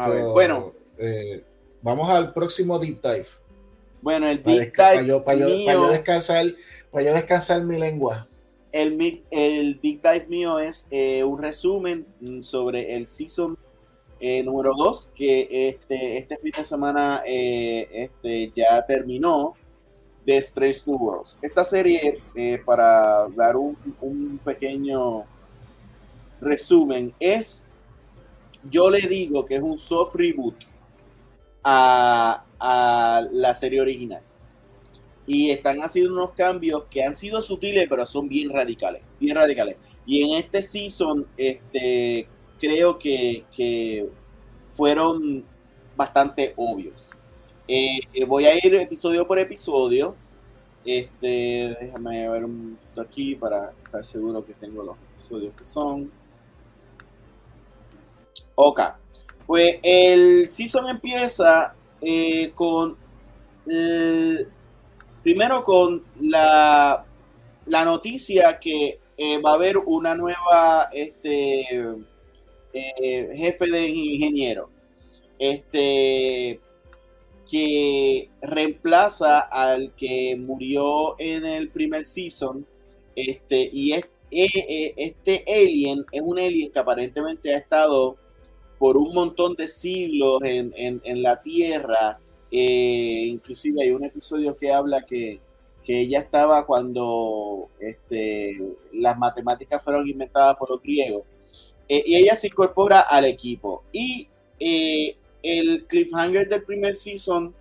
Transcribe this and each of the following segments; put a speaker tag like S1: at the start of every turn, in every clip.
S1: Vamos a ver.
S2: Bueno,
S1: eh, vamos al próximo deep dive.
S2: Bueno, el deep dive.
S1: Para yo, descansar, para yo descansar mi lengua.
S2: El, el deep dive mío es eh, un resumen sobre el season eh, número 2, que este, este fin de semana este, ya terminó de Strange New Worlds. Esta serie, para dar un, un pequeño resumen, es yo le digo que es un soft reboot a, la serie original. Y están haciendo unos cambios que han sido sutiles, pero son bien radicales. Bien radicales. Y en este season, este, creo que, fueron bastante obvios. Eh, eh, voy a ir episodio por episodio. Este, déjame ver un poquito aquí para estar seguro que tengo los episodios que son. Ok. Pues el season empieza eh, con. primero con la, la noticia que eh, va a haber una nueva este, eh, jefe de ingeniero. Este que reemplaza al que murió en el primer season. Este, y este alien es un alien que aparentemente ha estado por un montón de siglos en, la Tierra. Eh, inclusive hay un episodio que habla que, ella estaba cuando este, las matemáticas fueron inventadas por los griegos. Eh, y ella se incorpora al equipo. Y eh, el cliffhanger del primer season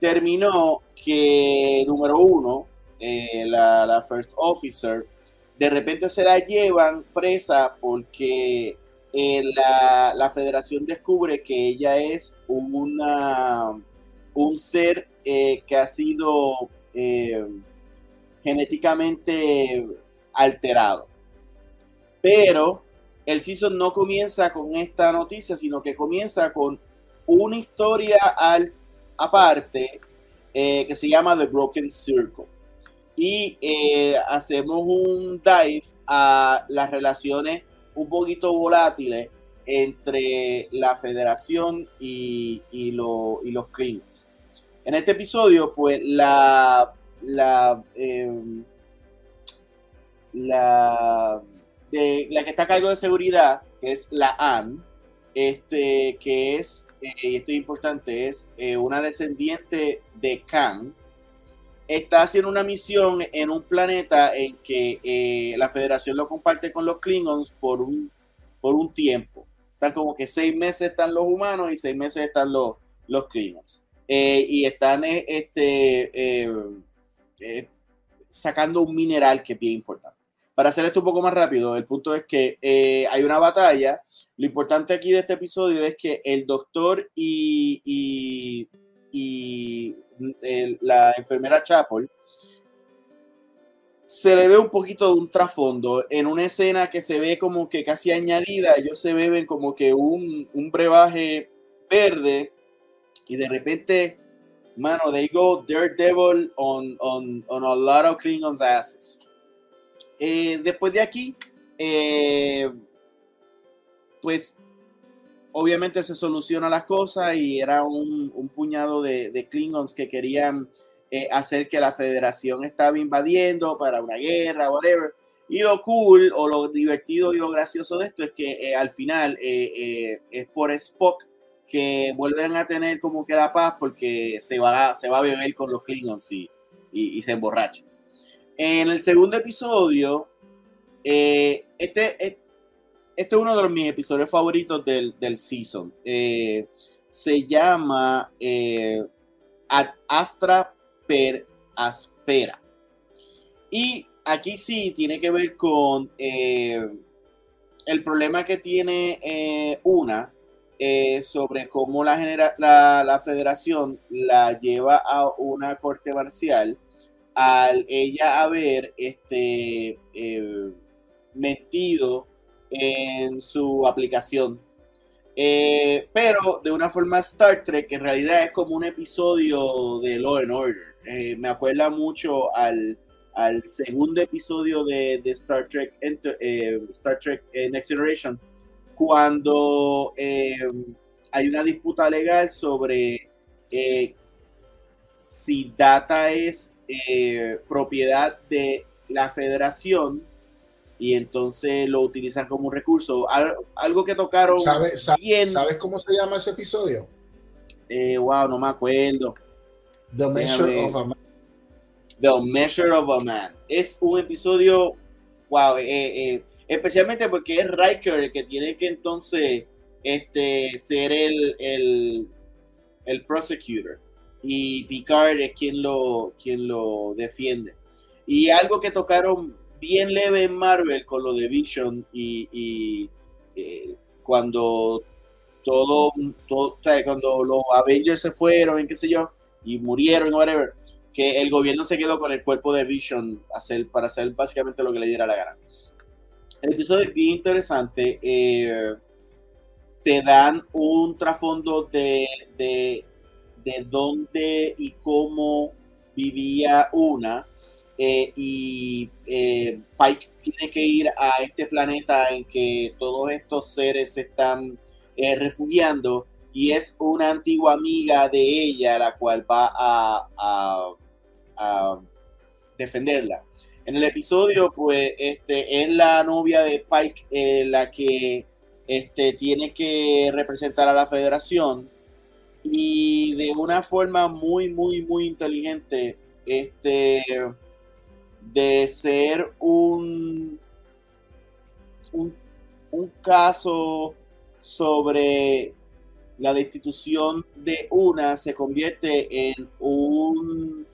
S2: terminó que, número uno, la, la First Officer, de repente se la llevan presa porque eh, la, federación descubre que ella es un ser eh, que ha sido eh, genéticamente alterado. Pero el season no comienza con esta noticia, sino que comienza con una historia al, aparte que se llama The Broken Circle. Y hacemos un dive a las relaciones un poquito volátiles entre la federación y, los Klingons. En este episodio, pues la, la, em, la, de, la que está a cargo de seguridad, que es la AN, este, que es, eh, y esto es importante, es eh, una descendiente de Khan, está haciendo una misión en un planeta en que eh, la federación lo comparte con los Klingons por un, por un tiempo. Están como que seis meses están los humanos y seis meses están los, los Klingons. Eh, y están eh, este, sacando un mineral que es bien importante. Para hacer esto un poco más rápido, el punto es que hay una batalla. Lo importante aquí de este episodio es que el doctor y la enfermera Chapel, se le ve un poquito de un trasfondo en una escena que se ve como que casi añadida. Ellos se beben como que un, un brebaje verde y de repente, mano, they go Daredevil on, on, on a lot of Klingons' asses. Eh, después de aquí, eh, pues obviamente se soluciona las cosas y era un, puñado de, Klingons que querían eh, hacer que la federación estaba invadiendo para una guerra, whatever. Y lo cool o lo divertido y lo gracioso de esto es que eh, al final eh, es por Spock que vuelven a tener como que la paz porque se va, a beber con los Klingons y, se emborracha. En el segundo episodio, este es uno de mis episodios favoritos del, season. Eh, se llama eh, Astra per Aspera. Y aquí sí tiene que ver con eh, el problema que tiene una sobre cómo la, la, federación la lleva a una corte marcial al ella haber este, metido en su aplicación. Eh, pero de una forma Star Trek, en realidad es como un episodio de Law and Order. Eh, me acuerda mucho al, al segundo episodio de, Star Trek, eh, Star Trek Next Generation, cuando hay una disputa legal sobre si Data es propiedad de la federación y entonces lo utilizan como un recurso. algo que tocaron
S1: ¿Sabes, ¿Sabes cómo se llama ese episodio?
S2: wow, no me acuerdo.
S1: The Measure of a Man.
S2: The Measure of a Man. Es un episodio, wow, especialmente porque es Riker el que tiene que entonces este, ser el, el, el prosecutor y Picard es quien lo, quien lo defiende. Y algo que tocaron bien leve en Marvel con lo de Vision y, eh, cuando todo, todo cuando los Avengers se fueron y qué sé yo, y murieron, whatever, que el gobierno se quedó con el cuerpo de Vision hacer, para hacer básicamente lo que le diera la gana. El episodio es bien interesante. Eh, te dan un trasfondo de, de, de, dónde y cómo vivía una. Eh, y eh, Pike tiene que ir a este planeta en que todos estos seres se están refugiando y es una antigua amiga de ella la cual va a, a, defenderla. En el episodio, pues, este, es la novia de Pike eh, la que este, tiene que representar a la federación y de una forma muy, muy, muy inteligente, este, de ser un, un, un caso sobre la destitución de una se convierte en un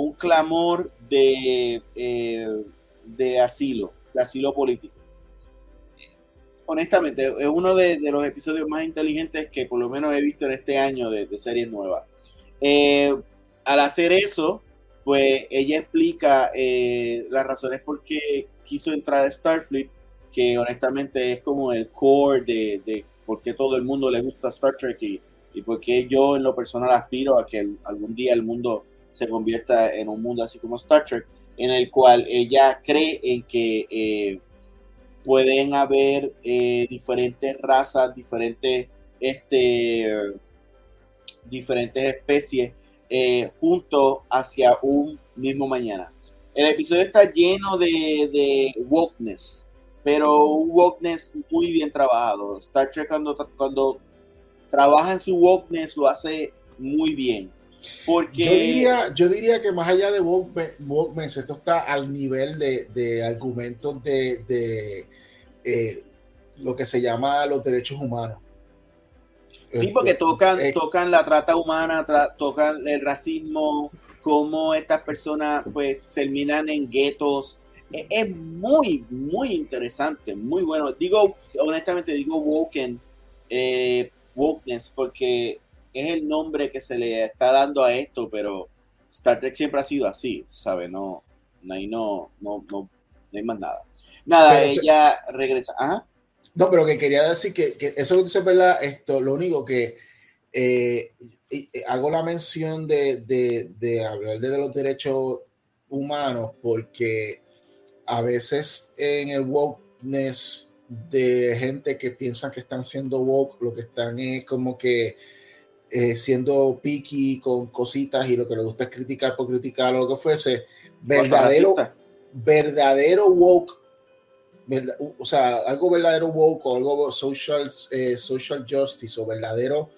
S2: un clamor de, eh, de asilo, de asilo político. Honestamente, es uno de, los episodios más inteligentes que por lo menos he visto en este año de, series nuevas. Eh, al hacer eso, pues ella explica eh, las razones por qué quiso entrar a Starfleet, que honestamente es como el core de, por qué todo el mundo le gusta Star Trek y, y por qué yo en lo personal aspiro a que algún día el mundo se convierta en un mundo así como Star Trek, en el cual ella cree en que eh, pueden haber eh, diferentes razas, diferentes, este, diferentes especies eh, juntos hacia un mismo mañana. El episodio está lleno de, de wokeness, pero un wokeness muy bien trabajado. Star Trek cuando, cuando trabaja en su wokeness lo hace muy bien. Porque...
S1: Yo diría, yo diría que más allá de Walkman, esto está al nivel de, de argumentos de, de eh, lo que se llama los derechos humanos.
S2: Sí, porque tocan, eh, tocan la trata humana, tocan el racismo, cómo estas personas pues terminan en guetos. Es, es, muy, muy interesante, muy bueno. Digo, honestamente, digo woken, eh, wokeness, porque es el nombre que se le está dando a esto, pero Star Trek siempre ha sido así, ¿sabes? No, no, no, no, no, hay más nada. Nada, ella regresa.
S1: No, pero que quería decir que, eso que dice, ¿verdad? Esto, lo único que eh, hago la mención de, de, hablar de los derechos humanos porque a veces en el wokeness de gente que piensa que están siendo woke, lo que están es como que eh, siendo picky con cositas y lo que le gusta es criticar por criticar o lo que fuese, verdadero, verdadero woke, o sea, algo verdadero woke o algo social, eh, social justice o verdadero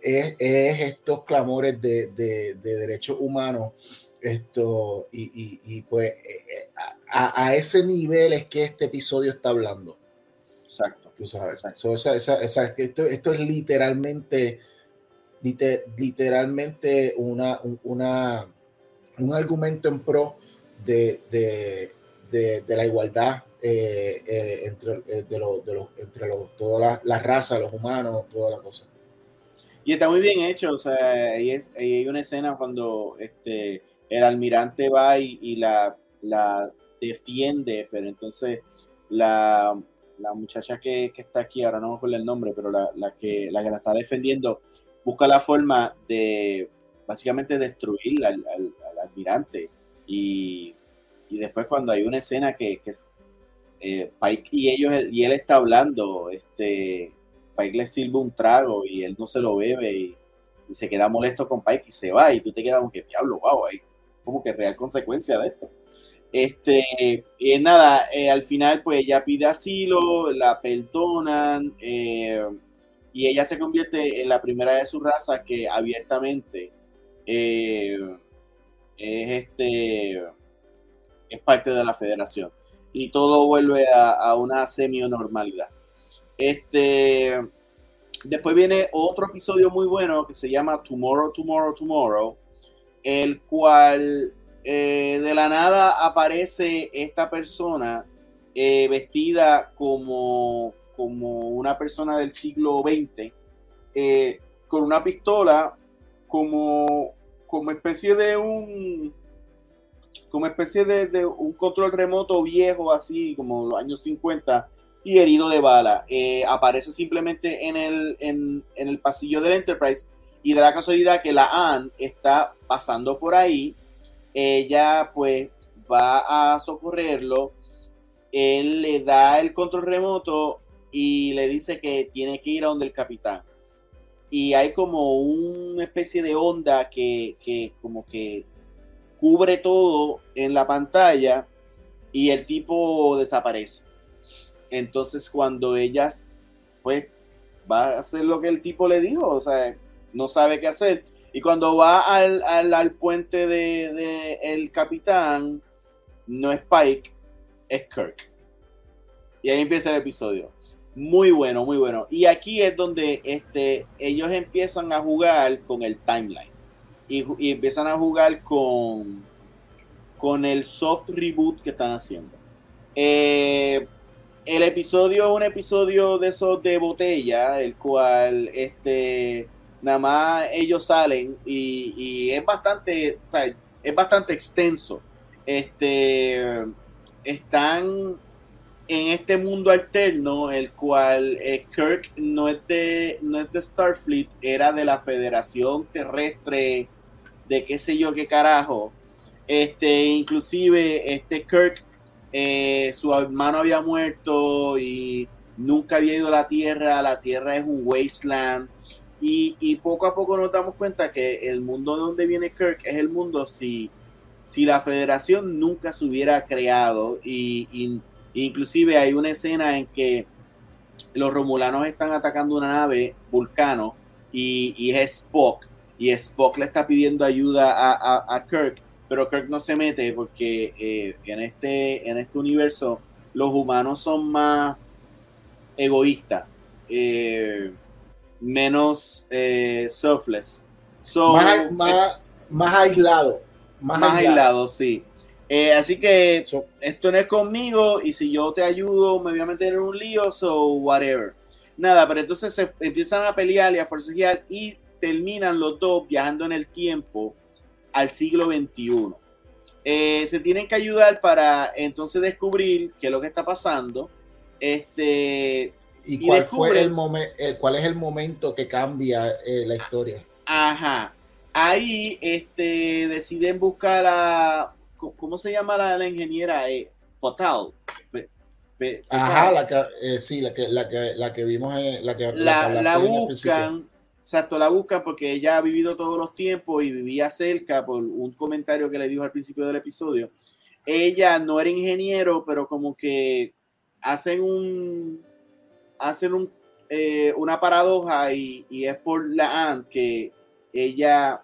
S1: es, estos clamores de, de, derechos humanos. Esto, y, y, pues eh, a, ese nivel es que este episodio está hablando.
S2: Exacto.
S1: Tú sabes. esto, esto es literalmente literalmente una, una, un argumento en pro de, de, de, la igualdad eh, eh, entre, eh, de los, de los, entre los, todas las razas, los humanos, toda la cosa.
S2: Y está muy bien hecho, o sea, hay, hay una escena cuando este, el almirante va y, la, la defiende, pero entonces la, la muchacha que, que, está aquí, ahora no me acuerdo el nombre, pero la, la, que, la que la está defendiendo, busca la forma de básicamente destruir al, al, almirante. Y, y, después cuando hay una escena que, que, eh, Pike y ellos, y él está hablando, este, Pike le sirve un trago y él no se lo bebe y, se queda molesto con Pike y se va y tú te quedas como que diablo, wow, hay como que real consecuencia de esto. Este, eh, nada, eh, al final pues ella pide asilo, la perdonan eh, y ella se convierte en la primera de su raza que abiertamente es este es parte de la federación y todo vuelve a, una semi-normalidad. Este, después viene otro episodio muy bueno que se llama Tomorrow, Tomorrow, Tomorrow, el cual eh, de la nada aparece esta persona eh, vestida como, como una persona del siglo XX, eh, con una pistola, como, como especie de un como especie de, un control remoto viejo, así como los años 50, y herido de bala. aparece simplemente en el, en, el pasillo del Enterprise y de la casualidad que la Anne está pasando por ahí ella pues va a socorrerlo, él le da el control remoto y le dice que tiene que ir a donde el capitán. Y hay como una especie de onda que, que como que cubre todo en la pantalla y el tipo desaparece. Entonces cuando ella pues va a hacer lo que el tipo le dijo, o sea, no sabe qué hacer, y cuando va al, al, puente de, el capitán, no es Pike, es Kirk. Y ahí empieza el episodio. Muy bueno, muy bueno. Y aquí es donde este, ellos empiezan a jugar con el timeline. Y, empiezan a jugar con, con el soft reboot que están haciendo. Eh, el episodio es un episodio de esos de botella, el cual este nada más ellos salen y, es bastante, es bastante extenso. Este, están en este mundo alterno, el cual eh, Kirk no es, no es de Starfleet, era de la Federación Terrestre, de qué sé yo qué carajo. Este, inclusive, este Kirk, eh, su hermano había muerto y nunca había ido a la Tierra. La Tierra es un wasteland. Y, poco a poco nos damos cuenta que el mundo donde viene Kirk es el mundo si, si la federación nunca se hubiera creado. Y, inclusive hay una escena en que los romulanos están atacando una nave, Vulcano, y, es Spock. Y Spock le está pidiendo ayuda a, Kirk, pero Kirk no se mete porque eh, en, este, en este universo los humanos son más egoístas. Eh, menos eh, selfless.
S1: más, más, aislado.
S2: Más, aislado. sí. Eh, así que esto no es conmigo y si yo te ayudo me voy a meter en un lío, so whatever. Nada, pero entonces se empiezan a pelear y a forcejear y terminan los dos viajando en el tiempo al siglo XXI. Eh, se tienen que ayudar para entonces descubrir qué es lo que está pasando. Este,
S1: ¿Y, cuál, fue el momento, eh, cuál es el momento que cambia eh, la historia?
S2: Ajá. Ahí este, deciden buscar a. ¿Cómo se llama la, ingeniera? Eh, Potal.
S1: Ajá, la que, eh, sí, la que, la que, la que vimos, la que
S2: la, la, buscan, exacto, la buscan porque ella ha vivido todos los tiempos y vivía cerca por un comentario que le dijo al principio del episodio. Ella no era ingeniero, pero como que hacen un, hacen eh, una paradoja y, es por la Anne que ella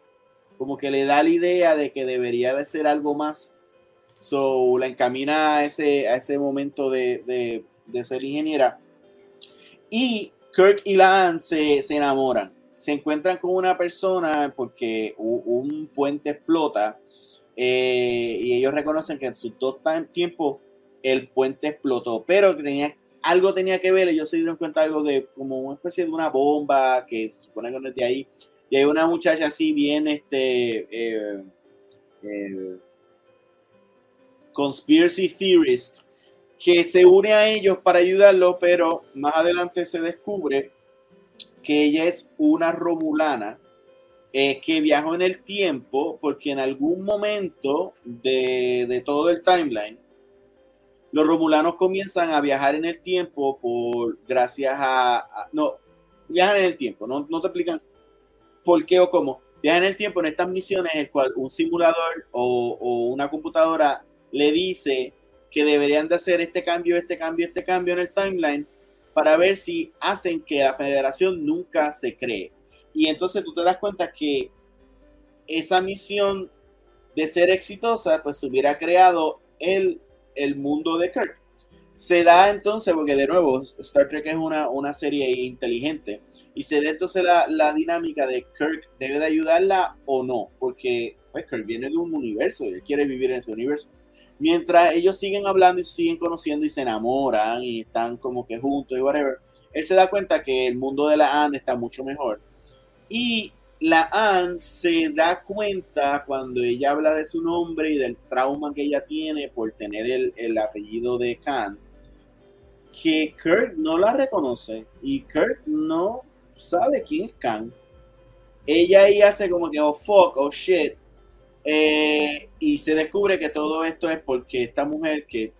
S2: como que le da la idea de que debería de ser algo más. So la encamina a ese, a ese momento de, ser ingeniera. Y Kirk y la Anne se, enamoran. Se encuentran con una persona porque un, puente explota eh, y ellos reconocen que en sus dos tiempos el puente explotó, pero tenía algo tenía que ver, ellos se dieron cuenta algo de como una especie de una bomba que se supone que no es de ahí. Y hay una muchacha así bien, este, eh, eh, conspiracy theorist, que se une a ellos para ayudarlo, pero más adelante se descubre que ella es una romulana eh, que viajó en el tiempo porque en algún momento de, de todo el timeline los romulanos comienzan a viajar en el tiempo por gracias a, no, viajan en el tiempo, no, no te explican por qué o cómo. Viajan en el tiempo en estas misiones el cual un simulador o, o una computadora le dice que deberían de hacer este cambio, este cambio, este cambio en el timeline para ver si hacen que la federación nunca se cree. Y entonces tú te das cuenta que esa misión de ser exitosa, pues se hubiera creado el, el mundo de Kirk. Se da entonces, porque de nuevo, Star Trek es una, una serie inteligente, y se da entonces la, la, dinámica de Kirk debe de ayudarla o no, porque pues, Kirk viene de un universo y él quiere vivir en ese universo. Mientras ellos siguen hablando y siguen conociendo y se enamoran y están como que juntos y whatever, él se da cuenta que el mundo de la Anne está mucho mejor. Y la Anne se da cuenta cuando ella habla de su nombre y del trauma que ella tiene por tener el, apellido de Khan, que Kurt no la reconoce y Kurt no sabe quién es Khan. Ella ahí hace como que, oh fuck, oh shit. Eh, y se descubre que todo esto es porque esta mujer que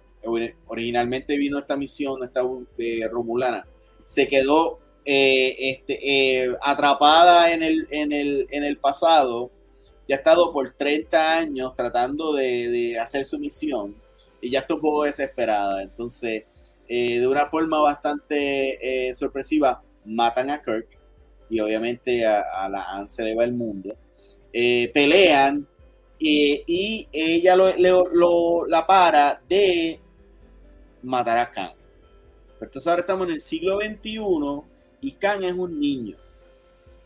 S2: originalmente vino a esta misión, esta de Romulana, se quedó eh, este, eh, atrapada en el, en, el, en el pasado ya ha estado por 30 años tratando de, hacer su misión y ya está un poco desesperada. Entonces, de una forma bastante sorpresiva, matan a Kirk y obviamente a, la se va el mundo. pelean y ella lo, la para de matar a Khan. Entonces ahora estamos en el siglo XXI y Khan es un niño.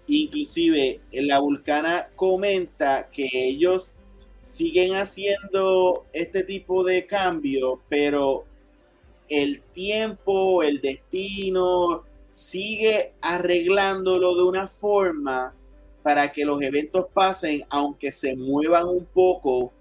S2: Inclusive la vulcana comenta que ellos siguen haciendo este tipo de cambio, pero el tiempo, el destino, sigue arreglándolo de una forma para que los eventos pasen, aunque se muevan un poco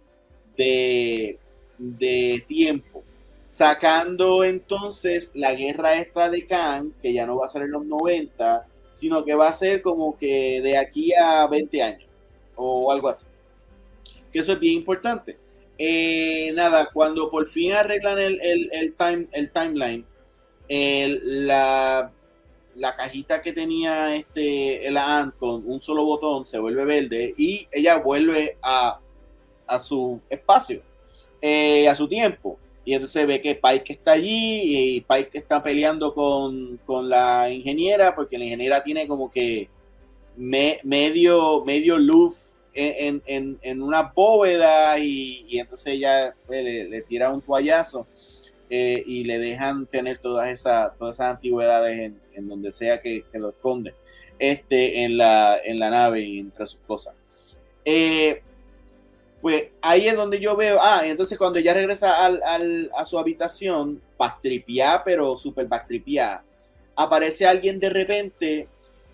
S2: de, de tiempo sacando entonces la guerra esta de Khan, que ya no va a ser en los 90, sino que va a ser como que de aquí a 20 años o algo así. Que eso es bien importante. Eh, nada, cuando por fin arreglan el, el, time, el timeline, la, la, cajita que tenía este, el ANT con un solo botón se vuelve verde y ella vuelve a, a su espacio, eh, a su tiempo. Y entonces ve que Pike está allí y Pike está peleando con, la ingeniera porque la ingeniera tiene como que medio, medio luz en, una bóveda y, entonces ella pues, le, tira un toallazo eh, y le dejan tener todas esas, todas esas antigüedades en, donde sea que, lo esconde este, en, la, en la nave y entre sus cosas. Eh, pues ahí es donde yo veo, ah, entonces cuando ella regresa a su habitación, bastripiá, pero súper bastripiá, aparece alguien de repente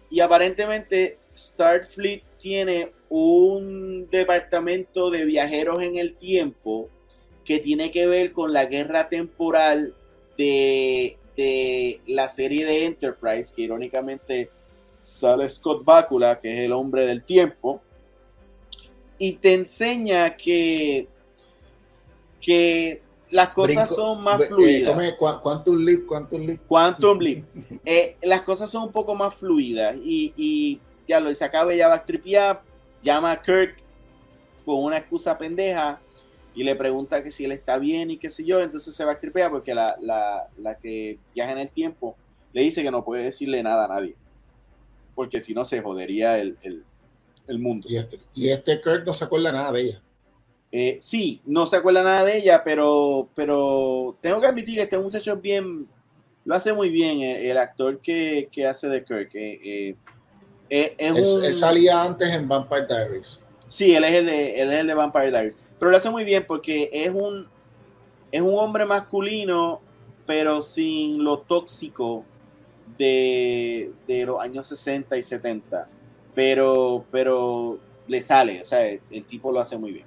S2: y aparentemente Starfleet tiene un departamento de viajeros en el tiempo que tiene que ver con la guerra temporal de, de la serie de Enterprise, que irónicamente sale Scott Bakula, que es el hombre del tiempo y te enseña que, que las cosas son más eh, fluidas.
S1: Eh, Quantum Leap, Quantum Leap.
S2: Quantum Leap. Eh, las cosas son un poco más fluidas y, y ya lo dice acá, ella va a tripear, llama a Kirk con una excusa pendeja y le pregunta que si él está bien y qué sé yo, entonces se va a tripear porque la, la, la que viaja en el tiempo le dice que no puede decirle nada a nadie porque si no se jodería el, el, el mundo.
S1: Y este, y este Kurt no se acuerda nada de ella.
S2: Eh, sí, no se acuerda nada de ella, pero, pero tengo que admitir que este muchacho bien, lo hace muy bien eh, el, actor que, que, hace de Kirk. Eh,
S1: eh él salía antes en Vampire Diaries.
S2: Sí, él es, el de, él es el de Vampire Diaries. Pero lo hace muy bien porque es un, es un hombre masculino, pero sin lo tóxico de, de los años 60 y 70 pero, pero le sale, o sea, el, tipo lo hace muy bien.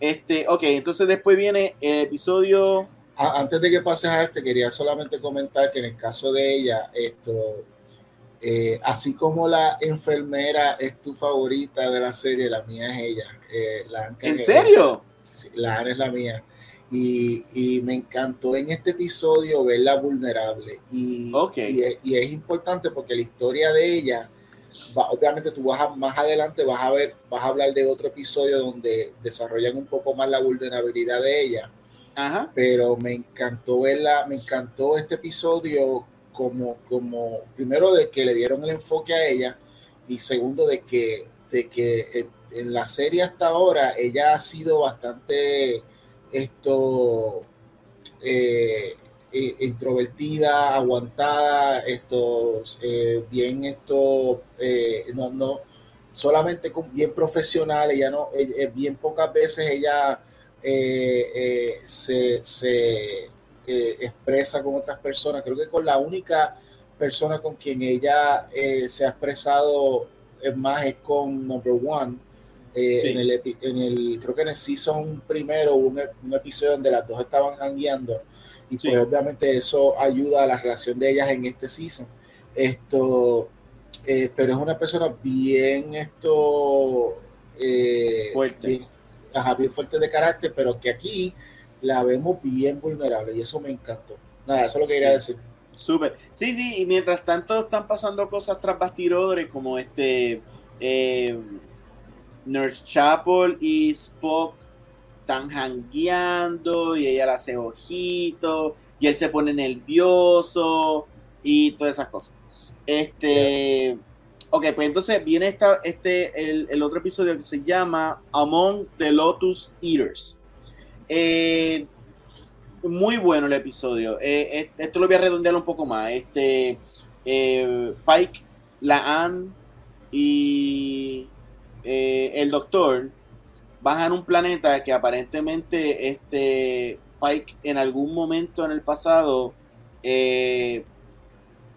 S2: Este, ok, entonces después viene el episodio.
S1: antes de que pases a este, quería solamente comentar que en el caso de ella, esto, eh, así como la enfermera es tu favorita de la serie, la mía es ella. Eh,
S2: ¿En serio?
S1: La Ana es la mía. Y, me encantó en este episodio verla vulnerable. Y, y, es, importante porque la historia de ella, obviamente tú vas más adelante, vas a ver, vas a hablar de otro episodio donde desarrollan un poco más la vulnerabilidad de ella. Pero me encantó verla, me encantó este episodio como, como, primero de que le dieron el enfoque a ella y segundo de que, de que en la serie hasta ahora ella ha sido bastante esto eh, eh, introvertida, aguantada, esto eh, bien esto no, no solamente con, bien profesional, ella no, bien pocas veces ella se, se expresa con otras personas. Creo que con la única persona con quien ella se ha expresado más es con Number One eh, en, el, en el, creo que en el season primero hubo un, episodio donde las dos estaban hangueando y pues obviamente eso ayuda a la relación de ellas en este season. Esto, eh, pero es una persona bien esto eh, fuerte. Bien, bien fuerte de carácter, pero que aquí la vemos bien vulnerable y eso me encantó. Nada, eso es lo que quería decir.
S2: Súper. Sí, sí, y mientras tanto están pasando cosas tras bastidores como este eh, Nurse Chapel y Spock están hangueando y ella le hace ojitos y él se pone nervioso y todas esas cosas. Este, ok, pues entonces viene esta, este, el, otro episodio que se llama Among the Lotus Eaters. Eh, muy bueno el episodio. Eh, eh, esto lo voy a redondear un poco más. Este, Pike, la Anne y eh, el doctor baja en un planeta que aparentemente este Pike en algún momento en el pasado eh,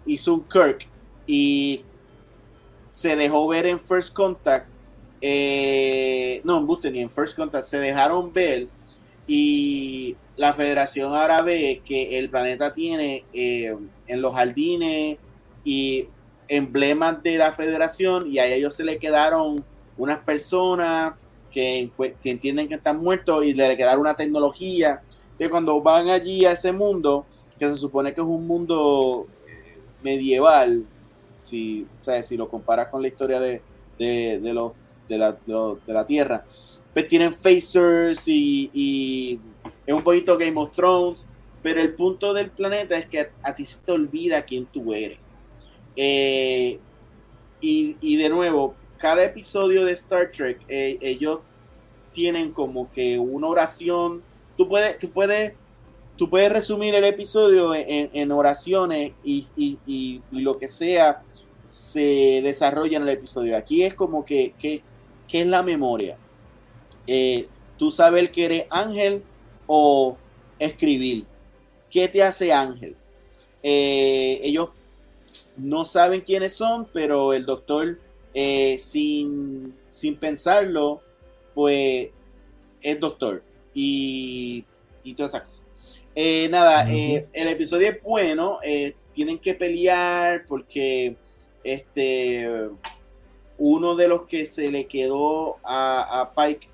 S2: hizo un Kirk y se dejó ver en First Contact. Eh, no, en ni en First Contact se dejaron ver y la Federación Árabe que el planeta tiene en los jardines y emblemas de la Federación y a ellos se le quedaron unas personas que, que entienden que están muertos y le quedaron una tecnología que cuando van allí a ese mundo, que se supone que es un mundo eh, medieval, si, si lo comparas con la historia de, de, los, de, la, de, la Tierra, pues tienen facers y, es un poquito Game of Thrones, pero el punto del planeta es que a, ti se te olvida quién tú eres. Eh, y, y, de nuevo, cada episodio de Star Trek, eh, ellos tienen como que una oración. Tú puedes, tú puedes, tú puedes resumir el episodio en, oraciones y, lo que sea se desarrolla en el episodio. Aquí es como que, que, es la memoria. Eh, tú sabes que eres ángel o escribir. ¿Qué te hace ángel? Eh, ellos no saben quiénes son, pero el doctor eh, sin, sin pensarlo, pues es doctor y, y todas esas cosas. Eh, nada, eh, el episodio es bueno, tienen que pelear porque este uno de los que se le quedó a, Pike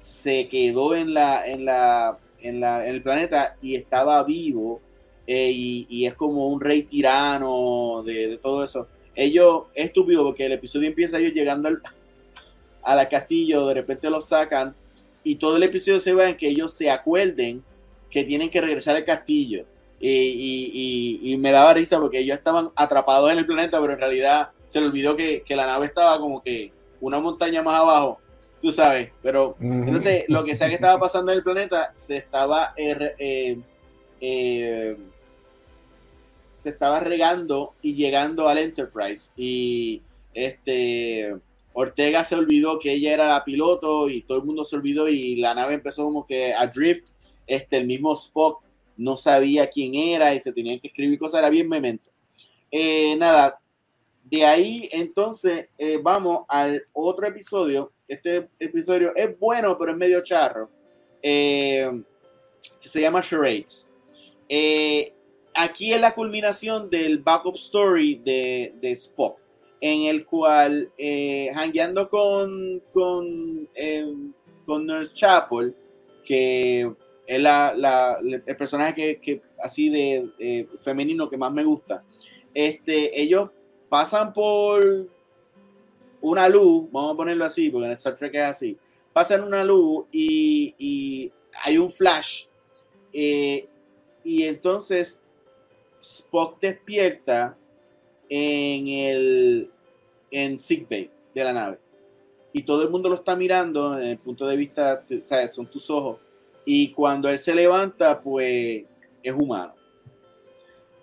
S2: se quedó en la, en la, en la, en el planeta y estaba vivo y, es como un rey tirano de todo eso ellos, es estúpido porque el episodio empieza ellos llegando al, a la castillo, de repente los sacan y todo el episodio se va en que ellos se acuerden que tienen que regresar al castillo. Y, me daba risa porque ellos estaban atrapados en el planeta, pero en realidad se le olvidó que, la nave estaba como que una montaña más abajo, tú sabes. Pero entonces lo que sea que estaba pasando en el planeta se estaba eh, eh, se estaba regando y llegando al Enterprise. Y este Ortega se olvidó que ella era la piloto y todo el mundo se olvidó y la nave empezó como que a drift. Este, el mismo Spock no sabía quién era y se tenían que escribir cosas, era bien memento. Eh, nada, de ahí entonces eh, vamos al otro episodio. Este episodio es bueno, pero es medio charro. Eh, que se llama Charades aquí es la culminación del backup story de, Spock, en el cual, eh, con, con, eh, con Nurse Chapel, que es la, el personaje que, así de femenino que más me gusta. Este, ellos pasan por una luz, vamos a ponerlo así, porque en Star Trek es así. Pasan una luz y, hay un flash. Eh, y entonces Spock despierta en el en sickbay de la nave. Y todo el mundo lo está mirando desde el punto de vista, son tus ojos. Y cuando él se levanta, pues es humano.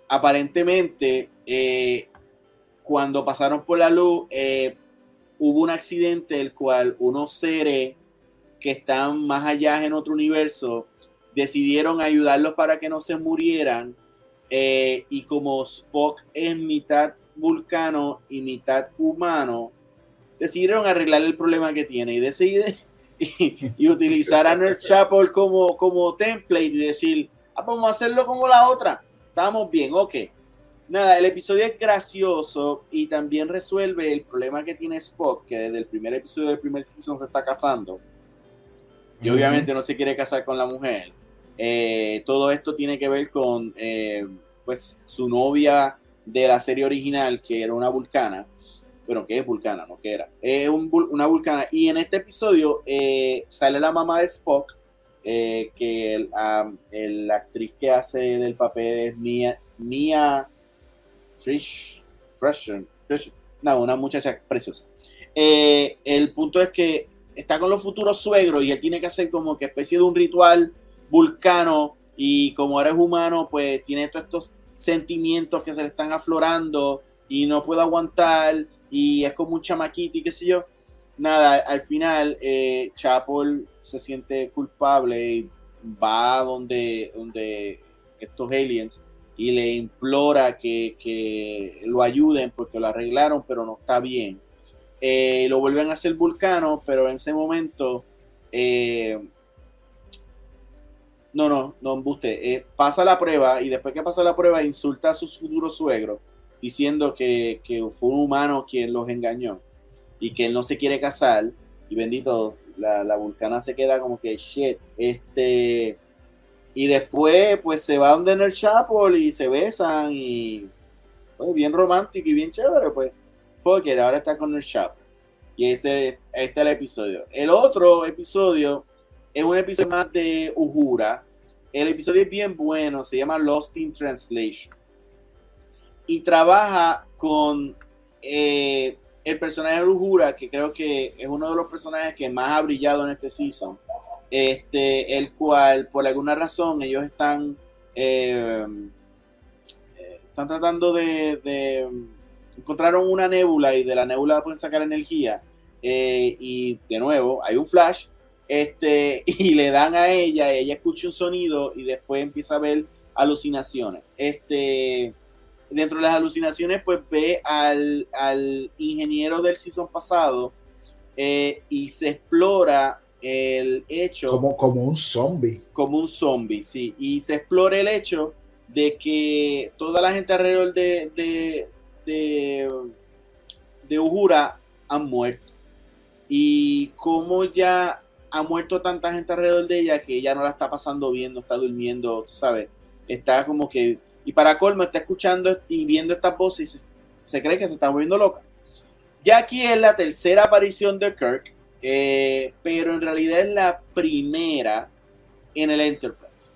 S2: Aparentemente, eh, cuando pasaron por la luz, eh, hubo un accidente el cual unos seres que están más allá en otro universo decidieron ayudarlos para que no se murieran. Eh, y como Spock es mitad vulcano y mitad humano, decidieron arreglar el problema que tiene y decide y, utilizar a Nurse Chapel como, como template y decir, ah, vamos a hacerlo como la otra. Estamos bien, ok. Nada, el episodio es gracioso y también resuelve el problema que tiene Spock, que desde el primer episodio del primer season se está casando. Y obviamente no se quiere casar con la mujer. Eh, todo esto tiene que ver con eh, pues su novia de la serie original, que era una vulcana. Bueno, que es vulcana, no que era. Es una vulcana. Y en este episodio eh, sale la mamá de Spock, que la actriz que hace del papel es Mia, Mia Trish, no, una muchacha preciosa. El punto es que está con los futuros suegros y él tiene que hacer como que especie de un ritual vulcano y como ahora es humano, pues tiene todos estos sentimientos que se le están aflorando y no puede aguantar y es como un chamaquito y qué sé yo. Nada, al final eh, se siente culpable y va donde, donde estos aliens y le implora que, lo ayuden porque lo arreglaron, pero no está bien. Eh, lo vuelven a hacer vulcano, pero en ese momento. Eh, no, no, no embuste. Eh, pasa la prueba y después que pasa la prueba insulta a sus futuros suegros diciendo que, fue un humano quien los engañó y que él no se quiere casar. Y bendito, la, vulcana se queda como que shit. Este y después, pues se va donde en el Chapel y se besan y pues bien romántico y bien chévere, pues fuck ahora está con el Chapel. Y este, este es el episodio. El otro episodio es un episodio más de Uhura. El episodio es bien bueno, se llama Lost in Translation. Y trabaja con eh, el personaje de Uhura, que creo que es uno de los personajes que más ha brillado en este season este, el cual por alguna razón ellos están, eh, están tratando de, encontraron una nébula y de la nébula pueden sacar energía eh, y de nuevo hay un flash este, y le dan a ella, ella escucha un sonido y después empieza a ver alucinaciones. Este, dentro de las alucinaciones, pues ve al, ingeniero del season pasado eh, y se explora el hecho...
S1: Como, como un zombie.
S2: Como un zombie, sí. Y se explora el hecho de que toda la gente alrededor de, de, de, de Uhura han muerto. Y como ya ha muerto tanta gente alrededor de ella que ella no la está pasando bien, no está durmiendo, ¿sabes? Está como que... Y para colmo, está escuchando y viendo estas voces y se, cree que se está volviendo loca. Ya aquí es la tercera aparición de Kirk eh, pero en realidad es la primera en el Enterprise.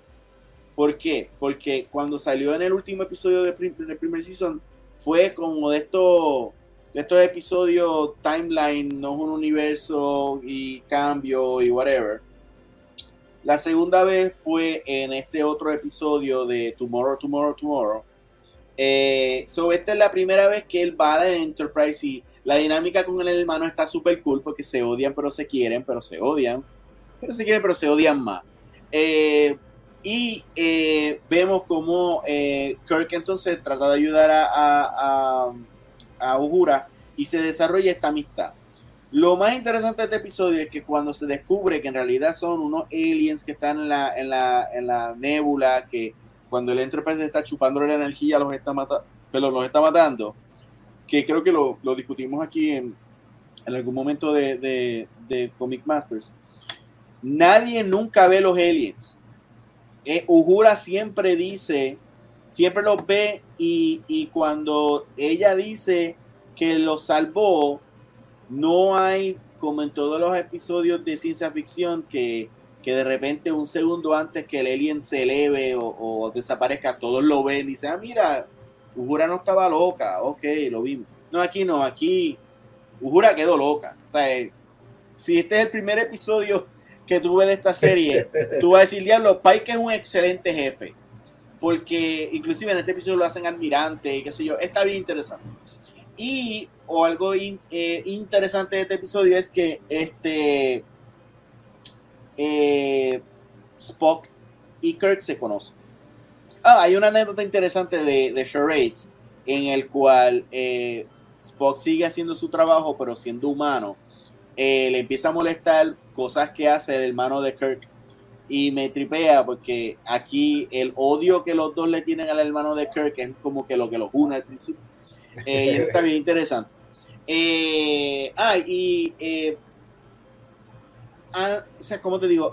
S2: ¿Por qué? Porque cuando salió en el último episodio del, primer season, fue como de estos, de estos episodios timeline, no es un universo y cambio y whatever. La segunda vez fue en este otro episodio de Tomorrow, Tomorrow, Tomorrow. Eh, so, esta es la primera vez que él va a la Enterprise y la dinámica con el hermano está súper cool porque se odian, pero se quieren, pero se odian. Pero se quieren, pero se odian más. Eh, y eh, vemos cómo eh, Kirk entonces trata de ayudar a, Uhura y se desarrolla esta amistad. Lo más interesante de este episodio es que cuando se descubre que en realidad son unos aliens que están en la, en la, en la nebula, que cuando el Enterprise está chupando la energía, los está, pero los está matando, que creo que lo, lo discutimos aquí en, en algún momento de, de, de, Comic Masters. Nadie nunca ve los aliens. eh, Uhura siempre dice, siempre los ve y, y cuando ella dice que lo salvó, no hay como en todos los episodios de ciencia ficción que, que de repente un segundo antes que el alien se eleve o, desaparezca, todos lo ven y dicen, ah, mira, Uhura no estaba loca, ok, lo vimos. No, aquí no, aquí Uhura quedó loca. O sea, si este es el primer episodio que tuve de esta serie, tú vas a decir, diablo, Pike es un excelente jefe. Porque inclusive en este episodio lo hacen admirante y qué sé yo, está bien interesante. Y o algo eh, interesante de este episodio es que este eh, Spock y Kirk se conocen. Ah, hay una anécdota interesante de, de Charades en el cual eh, Spock sigue haciendo su trabajo, pero siendo humano. le empieza a molestar cosas que hace el hermano de Kirk y me tripea porque aquí el odio que los dos le tienen al hermano de Kirk es como que lo que los une al principio. y está bien interesante. Eh, ah, y eh, ah, o sea, como te digo,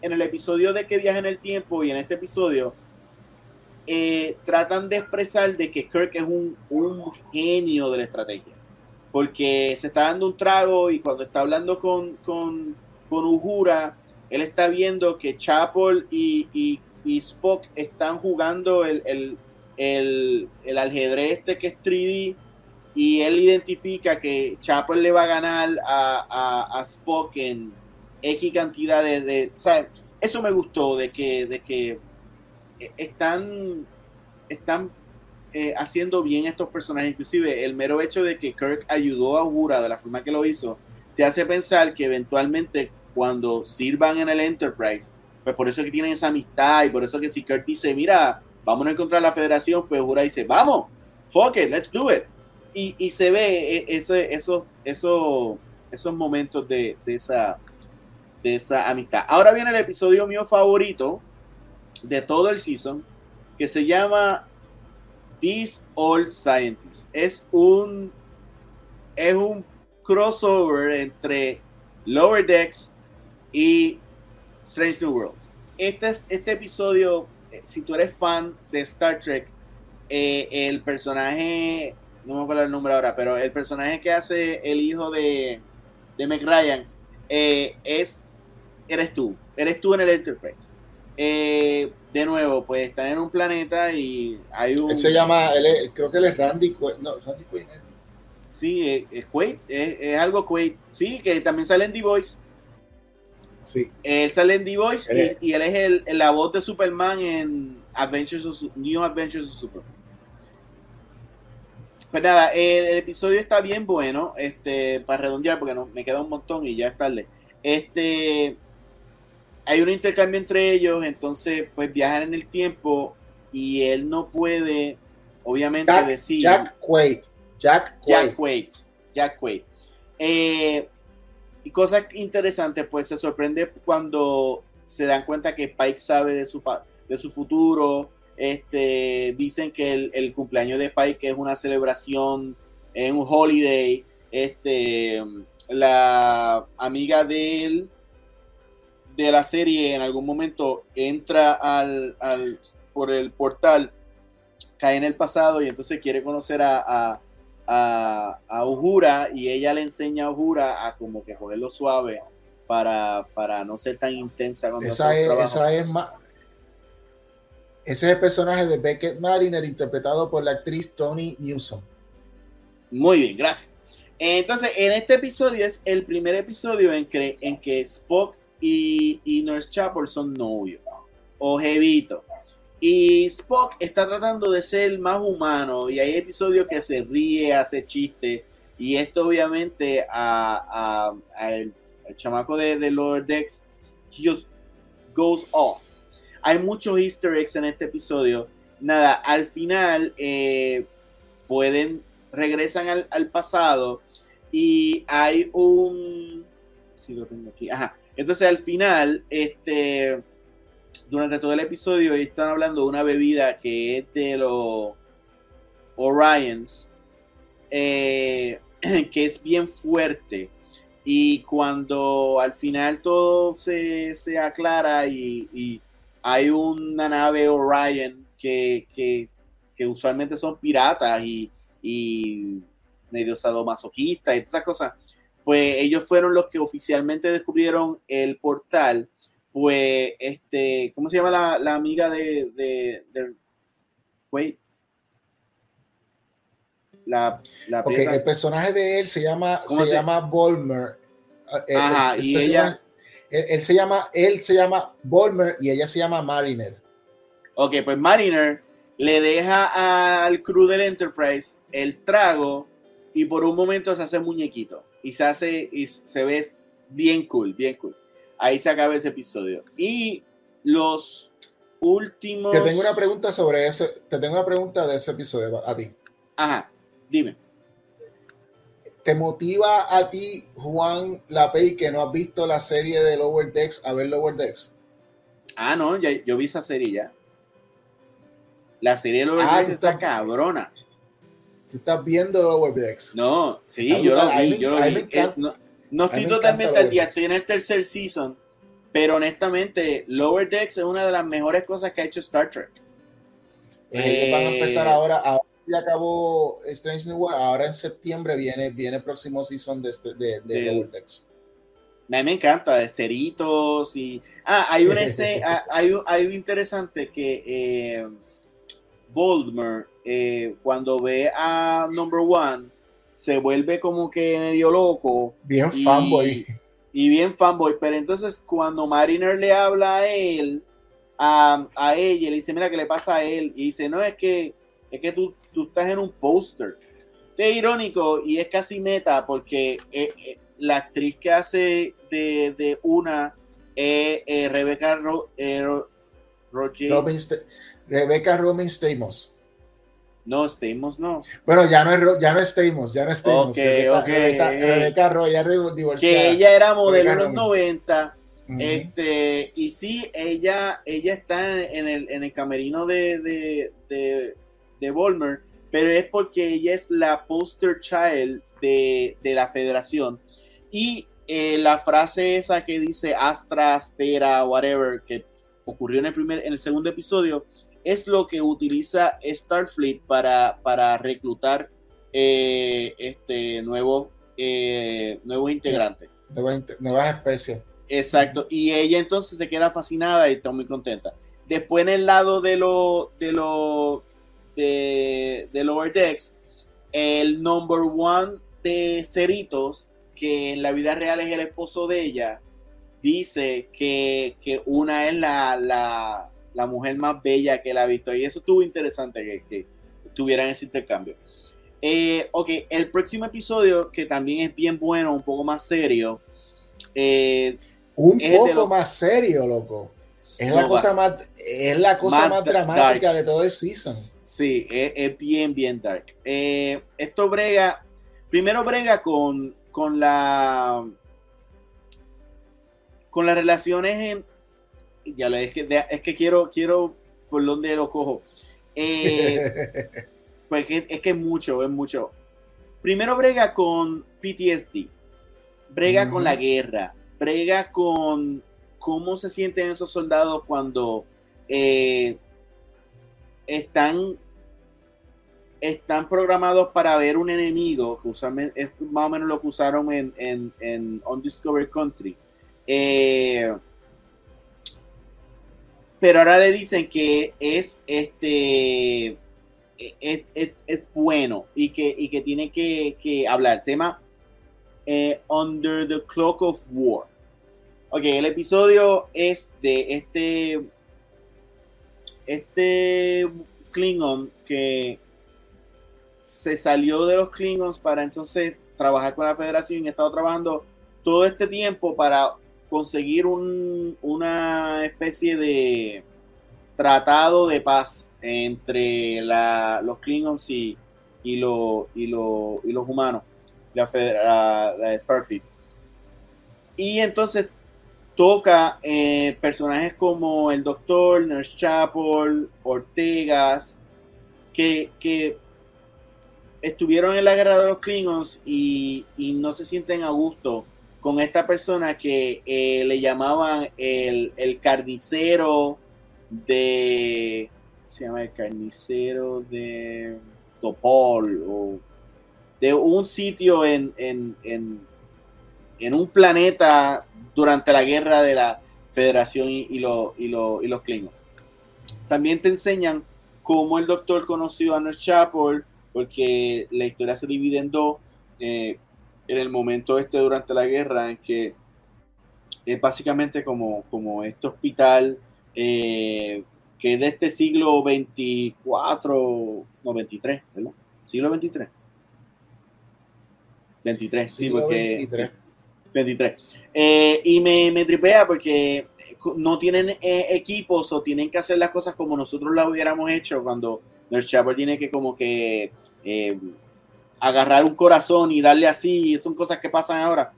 S2: en el episodio de que viaja en el tiempo y en este episodio, eh, tratan de expresar de que Kirk es un, un, genio de la estrategia. Porque se está dando un trago y cuando está hablando con, con, con Uhura, él está viendo que Chapel y, y, y Spock están jugando el, el, el, el ajedrez este que es 3D y él identifica que Chapel le va a ganar a, a, Spock en X cantidad de, O sea, eso me gustó, de que, de que están, están eh, haciendo bien estos personajes. Inclusive el mero hecho de que Kirk ayudó a Uhura de la forma que lo hizo, te hace pensar que eventualmente cuando sirvan en el Enterprise, pues por eso que tienen esa amistad y por eso que si Kirk dice, mira, vamos a encontrar la federación, pues Uhura dice, vamos, fuck it, let's do it y, se ve e, ese, eso, eso, esos momentos de, esa, de esa amistad. Ahora viene el episodio mío favorito de todo el season, que se llama These All Scientists. Es un, es un crossover entre Lower Decks y Strange New Worlds. Este, es, este episodio, eh, si tú eres fan de Star Trek, eh, el personaje no me acuerdo el nombre ahora, pero el personaje que hace el hijo de, de Ryan eh, es, eres tú, eres tú en el Enterprise. Eh, de nuevo, pues están en un planeta y hay un...
S1: Él se llama, creo que él es Randy no, Randy Quaid.
S2: Sí, es, Quaid, es, algo Quaid. Sí, que también sale en The Voice.
S1: Sí.
S2: Él sale en The Voice y, él es el, la voz de Superman en Adventures of, New Adventures of Superman. Pues nada, el, episodio está bien bueno, este, para redondear, porque no, me queda un montón y ya es tarde. Este, hay un intercambio entre ellos, entonces, pues viajan en el tiempo y él no puede, obviamente, decir.
S1: Jack Quaid. Jack
S2: Quaid. Jack Quaid. Jack Quaid. Eh, y cosas interesantes, pues se sorprende cuando se dan cuenta que Pike sabe de su, de su futuro, este, dicen que el, cumpleaños de Pike es una celebración, en un holiday. Este, la amiga de él, de la serie, en algún momento entra al, por el portal, cae en el pasado y entonces quiere conocer a, a, Uhura y ella le enseña a Uhura a como que cogerlo suave para, para no ser tan intensa.
S1: esa, es, esa es, más, ese es el personaje de Beckett Mariner interpretado por la actriz Tony Newsom.
S2: Muy bien, gracias. Entonces, en este episodio es el primer episodio en que, en que Spock y, y Nurse Chapel son novios o jevito. Y Spock está tratando de ser más humano y hay episodios que se ríe, hace chistes y esto obviamente a, el, chamaco de, de Lower Decks just goes off hay muchos easter eggs en este episodio. Nada, al final eh, pueden, regresan al, pasado y hay un... Si lo tengo aquí. Ajá. Entonces al final, este, durante todo el episodio están hablando de una bebida que es de los Orions, eh, que es bien fuerte. Y cuando al final todo se, aclara y hay una nave Orion que, que, que usualmente son piratas y, y medio sadomasoquistas y todas esas cosas, pues ellos fueron los que oficialmente descubrieron el portal. Pues, este, ¿cómo se llama la, la amiga de, de, de wait,
S1: la, la okay, el personaje de él se llama se, se, llama Volmer.
S2: Eh, Ajá, el, el, y ella
S1: él, él, se llama él se llama Volmer y ella se llama Mariner.
S2: Ok, pues Mariner le deja al crew del Enterprise el trago y por un momento se hace muñequito y se hace y se ve bien cool, bien cool. Ahí se acaba ese episodio. Y los últimos.
S1: Te tengo una pregunta sobre ese. Te tengo una pregunta de ese episodio a ti.
S2: Ajá, dime.
S1: ¿Te motiva a ti, Juan Lapey, que no has visto la serie de Lower Decks, a ver Lower Decks?
S2: Ah, no, ya, yo vi esa serie ya. La serie de Lower ah, Decks está cabrona.
S1: ¿Tú estás viendo Lower Decks?
S2: No, sí, yo lo vi, yo lo vi. Eh, no, estoy totalmente al día, estoy en el tercer season, pero honestamente, Lower Decks es una de las mejores cosas que ha hecho Star Trek.
S1: Eh, van a empezar ahora, ahora ya acabó Strange New World, ahora en septiembre viene, viene el próximo season de, este, de, de Lower Decks.
S2: A mí me encanta, de ceritos y... Ah, hay un, ese, ah, hay, hay un interesante que... Eh, Voldemort, eh, cuando ve a Number One, se vuelve como que medio loco.
S1: Bien fanboy.
S2: Y bien fanboy. Pero entonces cuando Mariner le habla a él, a, a ella, le dice, mira, ¿qué le pasa a él? Y dice, no, es que, es que tú, tú estás en un póster. Es irónico y es casi meta porque eh, eh, la actriz que hace de, de una es Rebecca Ro,
S1: Robin, Rebecca Roman Stamos.
S2: No, Stamos no.
S1: Bueno, ya no es, ya no es Stamos, ya no es Stamos.
S2: Okay, Rebecca,
S1: okay. Rebecca, Rebecca Ro, ya divorciada.
S2: Que ella era modelo en los 90. Uh -huh. Este, y sí, ella, ella está en el, en el camerino de, de, de, de Volmer, pero es porque ella es la poster child de, de la federación. Y eh, la frase esa que dice Astra, Astera, whatever, que ocurrió en el, primer, en el segundo episodio, es lo que utiliza Starfleet para, para reclutar eh, este, nuevos, eh, nuevos integrantes.
S1: Nuevas, nuevas especies.
S2: Exacto, y ella entonces se queda fascinada y está muy contenta. Después en el lado de lo de lo de, de Lower Decks, el number one de Ceritos, que en la vida real es el esposo de ella, dice que, que una es la, la, la, mujer más bella que él ha visto. Y eso estuvo interesante que, que tuvieran ese intercambio. Eh, ok, el próximo episodio, que también es bien bueno, un poco más serio.
S1: Eh, un poco más serio, loco. Es no, la cosa más, es la cosa más, más dramática dark. de todo el season.
S2: Sí, es, es bien, bien dark. Eh, esto brega, primero brega con, con la con las relaciones en. Ya lo es que, es que quiero, quiero por donde lo cojo. Eh, pues es, es, que es mucho, es mucho. Primero brega con PTSD, brega mm. con la guerra, brega con cómo se sienten esos soldados cuando eh, están están programados para ver un enemigo, que usualmente es más o menos lo que usaron en, en, en Undiscovered Country, eh, pero ahora le dicen que es este es, es, es bueno y que, y que tiene que, que, hablar. Se llama eh, Under the Clock of War. Ok, el episodio es de este este Klingon que se salió de los Klingons para entonces trabajar con la Federación y ha estado trabajando todo este tiempo para conseguir un, una especie de tratado de paz entre la, los Klingons y, y, y, y los humanos, la, la, la Starfleet. Y entonces toca eh, personajes como el Doctor, Nurse Chapel, Ortegas, que, que, estuvieron en la guerra de los Klingons y, y no se sienten a gusto con esta persona que eh, le llamaban el, el carnicero de, se llama el carnicero de Topol, o de un sitio en, en, en, en un planeta durante la guerra de la Federación y, y, y, los Klingons. También te enseñan cómo el doctor conoció a Nurse Chapel, porque la historia se divide en dos. Eh, en el momento este durante la guerra, en que es básicamente como, como este hospital eh, que es de este siglo 24, no 23, ¿verdad? Siglo 23. 23, sí, porque... 23. 23. Eh, y me, me, tripea porque no tienen eh, equipos o tienen que hacer las cosas como nosotros las hubiéramos hecho cuando el Chapel tiene que como que eh, agarrar un corazón y darle así, son cosas que pasan ahora.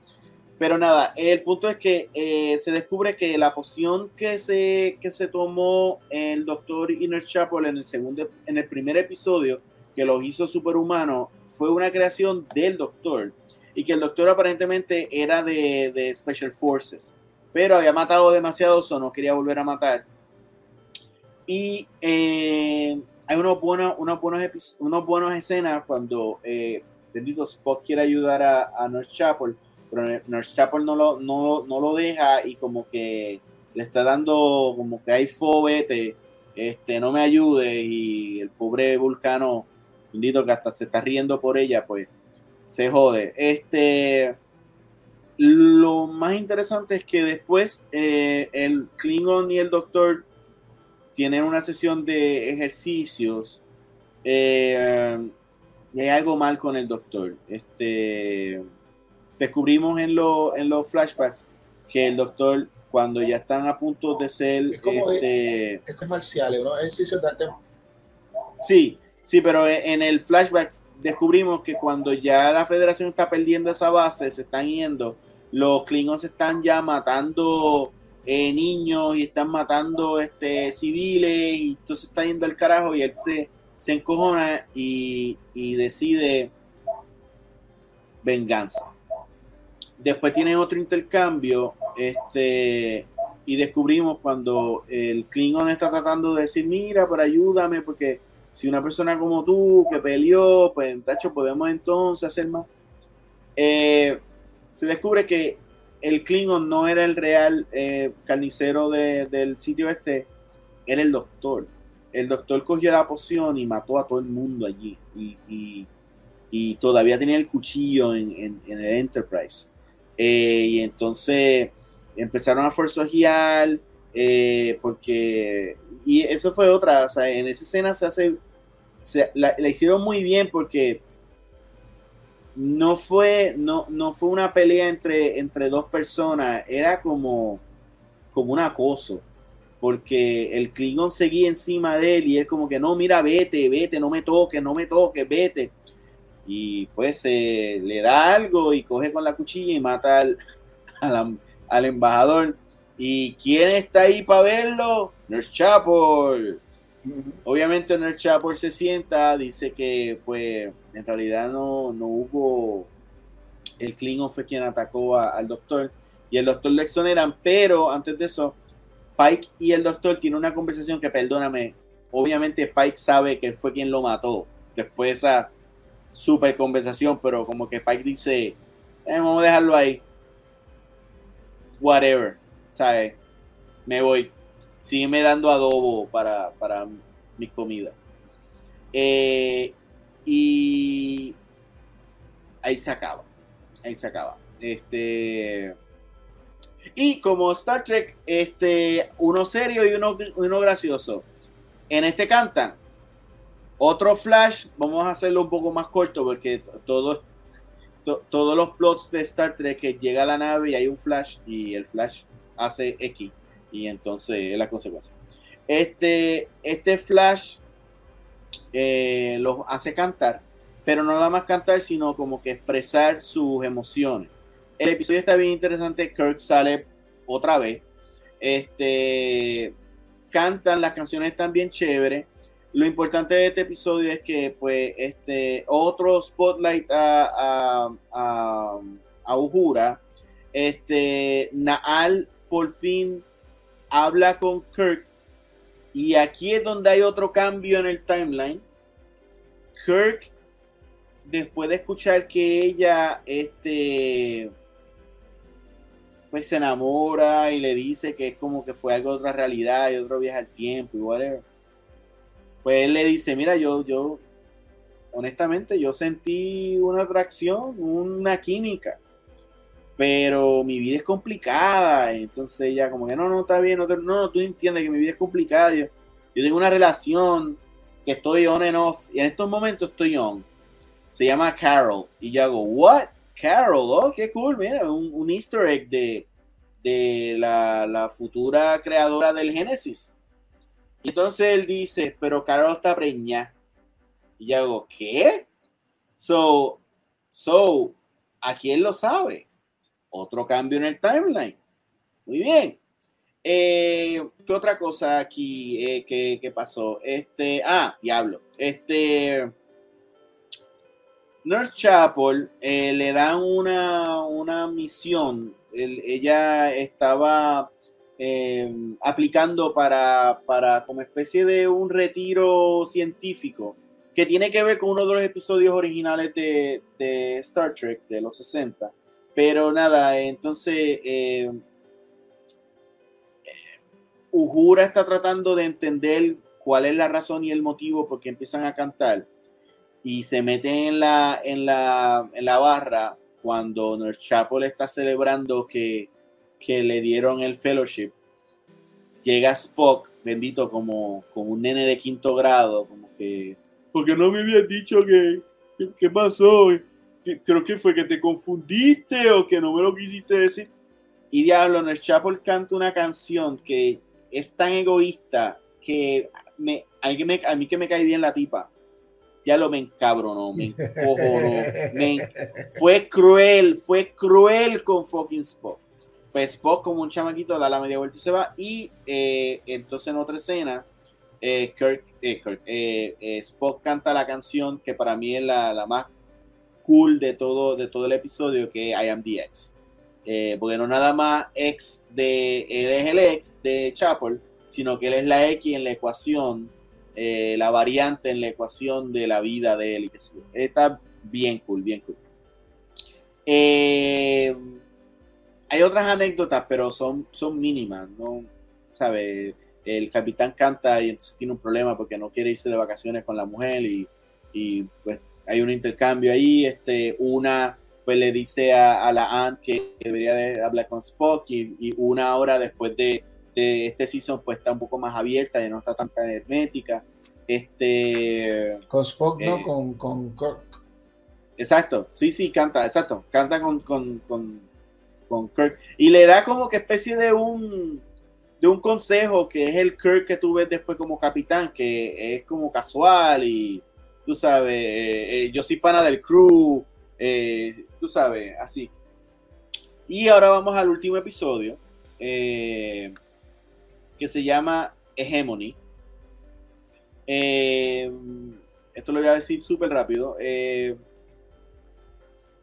S2: Pero nada, el punto es que eh, se descubre que la poción que se, que se tomó el doctor Inner Chapel en el segundo, en el primer episodio, que los hizo superhumanos, fue una creación del doctor. Y que el doctor aparentemente era de, de Special Forces. Pero había matado demasiado, o no quería volver a matar. Y eh, hay unos buenos, unos buenos, unos buenos escenas cuando eh, bendito Spock quiere ayudar a, a North Chapel, pero North Chapel no lo, no, no lo deja y como que le está dando como que hay fobete, este, no me ayude y el pobre vulcano, bendito que hasta se está riendo por ella, pues se jode. Este, lo más interesante es que después eh, el Klingon y el Doctor tienen una sesión de ejercicios. Eh, y hay algo mal con el doctor. Este, descubrimos en, en los flashbacks que el doctor, cuando ya están a punto de ser.
S1: Es como
S2: este,
S1: es comercial, ¿no? Ejercicios de arte.
S2: Sí, sí, pero en el flashback descubrimos que cuando ya la federación está perdiendo esa base, se están yendo, los Klingons están ya matando eh, niños y están matando este, civiles y entonces está yendo al carajo y él se, se encojona y, y decide venganza. Después tiene otro intercambio este, y descubrimos cuando el Klingon está tratando de decir, mira, pero ayúdame porque si una persona como tú que peleó, pues tacho, podemos entonces hacer más. Eh, se descubre que el Klingon no era el real eh, carnicero del sitio este, era el doctor. El doctor cogió la poción y mató a todo el mundo allí. Y, todavía tenía el cuchillo en, el Enterprise. Eh, y entonces empezaron a forzojear eh, porque... Y eso fue otra, o sea, en esa escena se hace... la hicieron muy bien porque no fue, no, no fue una pelea entre, entre dos personas, era como, como un acoso, porque el Klingon seguía encima de él y él como que no, mira, vete, vete, no me toques, no me toques, vete. Y pues le da algo y coge con la cuchilla y mata al, al, embajador. ¿Y quién está ahí para verlo? Nurse Chapel. Obviamente el Chapel se sienta, dice que pues en realidad no, no hubo, el Klingon fue quien atacó al doctor y el doctor le exoneran, pero antes de eso, Pike y el doctor tienen una conversación que, perdóname, obviamente Pike sabe que fue quien lo mató después de esa super conversación, pero como que Pike dice, eh, vamos a dejarlo ahí, whatever, ¿sabes? Me voy sígueme dando adobo para, para mis comidas. Eh, y ahí se acaba. Ahí se acaba. Este. Y como Star Trek, este, uno serio y uno, uno gracioso. En este cantan. Otro flash, vamos a hacerlo un poco más corto porque todos todos los plots de Star Trek que llega a la nave y hay un flash y el flash hace X y entonces es la consecuencia. Este, este Flash eh, los hace cantar, pero no nada más cantar, sino como que expresar sus emociones. El episodio está bien interesante. Kirk sale otra vez. Este cantan, las canciones están bien chéveres. Lo importante de este episodio es que, pues, este otro spotlight a, a, a, Uhura. Este Naal por fin habla con Kirk Y aquí es donde hay otro cambio en el timeline. Kirk, después de escuchar que ella, este, pues se enamora y le dice que es como que fue algo de otra realidad y otro viaje al tiempo y whatever. Pues él le dice, mira, yo, yo, honestamente, yo sentí una atracción, una química pero mi vida es complicada. Entonces ella como que no, no, está bien, no, no, tú entiendes que mi vida es complicada. Yo, yo, tengo una relación que estoy on and off y en estos momentos estoy on. Se llama Carol. Y yo hago, what? Carol, oh, qué cool, mira, un, easter egg de, de la, la, futura creadora del Génesis. Entonces él dice, pero Carol está preñada. Y yo hago, ¿qué? So, so, ¿a quién lo sabe? Otro cambio en el timeline. Muy bien. Eh, ¿Qué otra cosa aquí eh, que, pasó? Este, ah, diablo. Este, Nurse Chapel eh, le dan una, misión. ella estaba aplicando para, para como especie de un retiro científico que tiene que ver con uno de los episodios originales de, de Star Trek de los 60 pero nada, entonces Uhura está tratando de entender cuál es la razón y el motivo porque empiezan a cantar y se meten en la, en la, en la barra cuando Nurse Chapel está celebrando que, que le dieron el fellowship. Llega Spock, bendito, como, como un nene de quinto grado, como que, porque no me habías dicho que, ¿qué pasó? creo que fue que te confundiste o que no me lo quisiste decir. Y Diablo, el Chapel canta una canción que es tan egoísta que me, a, mí, me, a mí que me cae bien la tipa. Ya lo me encabronó, me me, fue cruel, fue cruel con fucking Spock. Pues Spock como un chamaquito da la media vuelta y se va. Y eh, entonces en otra escena, eh, Kirk, eh, Spock canta la canción que para mí es la, la más cool de todo, de todo el episodio que I am the ex. Eh, porque no nada más ex de, él es el ex de Chapel, sino que él es la X en la ecuación, eh, la variante en la ecuación de la vida de él. Está bien cool, bien cool. Eh, hay otras anécdotas, pero son, son mínimas, ¿no? ¿Sabe? El capitán canta y entonces tiene un problema porque no quiere irse de vacaciones con la mujer y, y pues hay un intercambio ahí, este, una pues le dice a, la Anne que debería de hablar con Spock y, una hora después de, este season pues está un poco más abierta y no está tan hermética. Este,
S1: con Spock, no, eh, con, con Kirk.
S2: Exacto, sí, sí, canta, exacto, canta con, con, con, Kirk. Y le da como que especie de un, de un consejo que es el Kirk que tú ves después como capitán, que es como casual y tú sabes, eh, eh, yo soy pana del crew, eh, tú sabes, así. Y ahora vamos al último episodio, que se llama Hegemony. esto lo voy a decir súper rápido.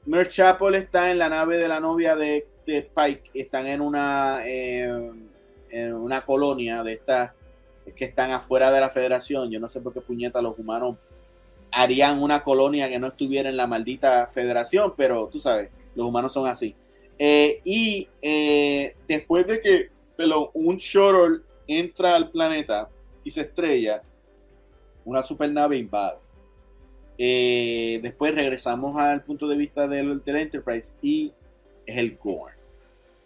S2: Mer Chapel está en la nave de la novia de, de Pike. Están en una, en una colonia de estas que están afuera de la federación. Yo no sé por qué puñeta los humanos harían una colonia que no estuviera en la maldita federación, pero tú sabes, los humanos son así. Eh, y eh, después de que un shuttle entra al planeta y se estrella, una supernave invade. Eh, después regresamos al punto de vista del, del, Enterprise y es el Gorn.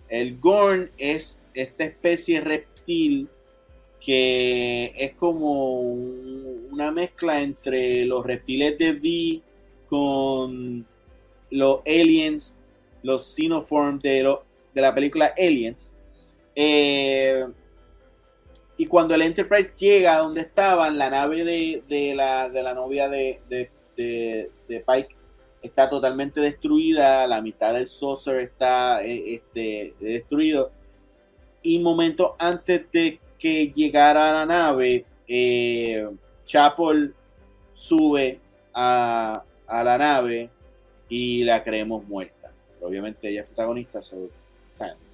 S2: El Gorn es esta especie reptil que es como una mezcla entre los reptiles de V con los aliens, los Xenoform de, de la película Aliens. Eh, y cuando el Enterprise llega a donde estaban, la nave de, la, novia de, de, Pike está totalmente destruida, la mitad del saucer está eh, este, destruido. Y momentos antes de que llegara a la nave, eh, Chapel sube a, la nave y la creemos muerta. obviamente ella es protagonista, so,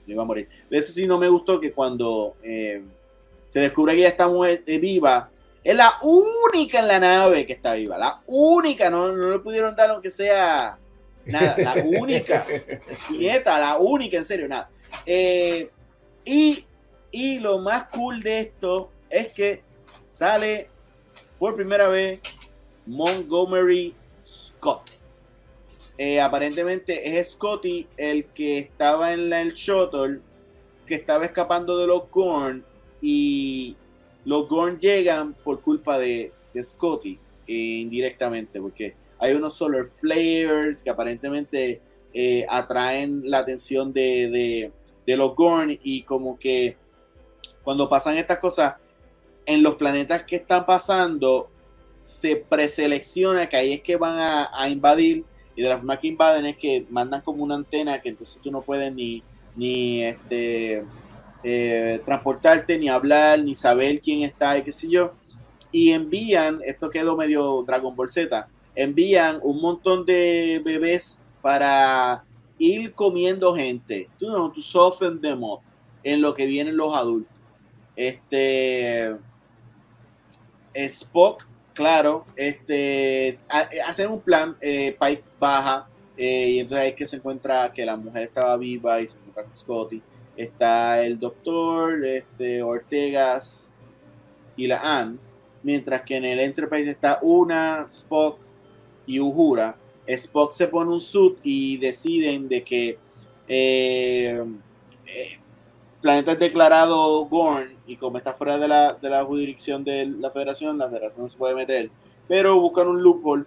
S2: iba a morir. Eso sí no me gustó que cuando eh, se descubre que ella está muerta, viva. Es la única en la nave que está viva, la única, no, no le pudieron dar aunque sea nada, la única, nieta, la única, en serio, nada. Eh, y, y lo más cool de esto es que sale por primera vez Montgomery Scott. Eh, aparentemente es Scotty el que estaba en el shuttle, que estaba escapando de los Gorn y los Gorn llegan por culpa de, de Scotty eh, indirectamente, porque hay unos solar flares que aparentemente eh, atraen la atención de, de, los Gorn y como que cuando pasan estas cosas en los planetas que están pasando se preselecciona que ahí es que van a, invadir y de las forma que invaden es que mandan como una antena que entonces tú no puedes ni, ni este, eh, transportarte, ni hablar, ni saber quién está y qué sé yo. Y envían, esto quedó medio Dragon Ball Z, envían un montón de bebés para ir comiendo gente. Tú no, tú soften them en lo que vienen los adultos. Este Spock Claro, este, hacen un plan, eh, Pike baja, eh, y entonces ahí que se encuentra que la mujer estaba viva y se encuentra con Scotty. Está el doctor, este, Ortegas y la Anne, mientras que en el Enterprise está una, Spock y Uhura. Spock se pone un suit y deciden de que eh, eh planeta es declarado Gorn y como está fuera de la, de la jurisdicción de la federación, la federación no se puede meter. Pero buscan un loophole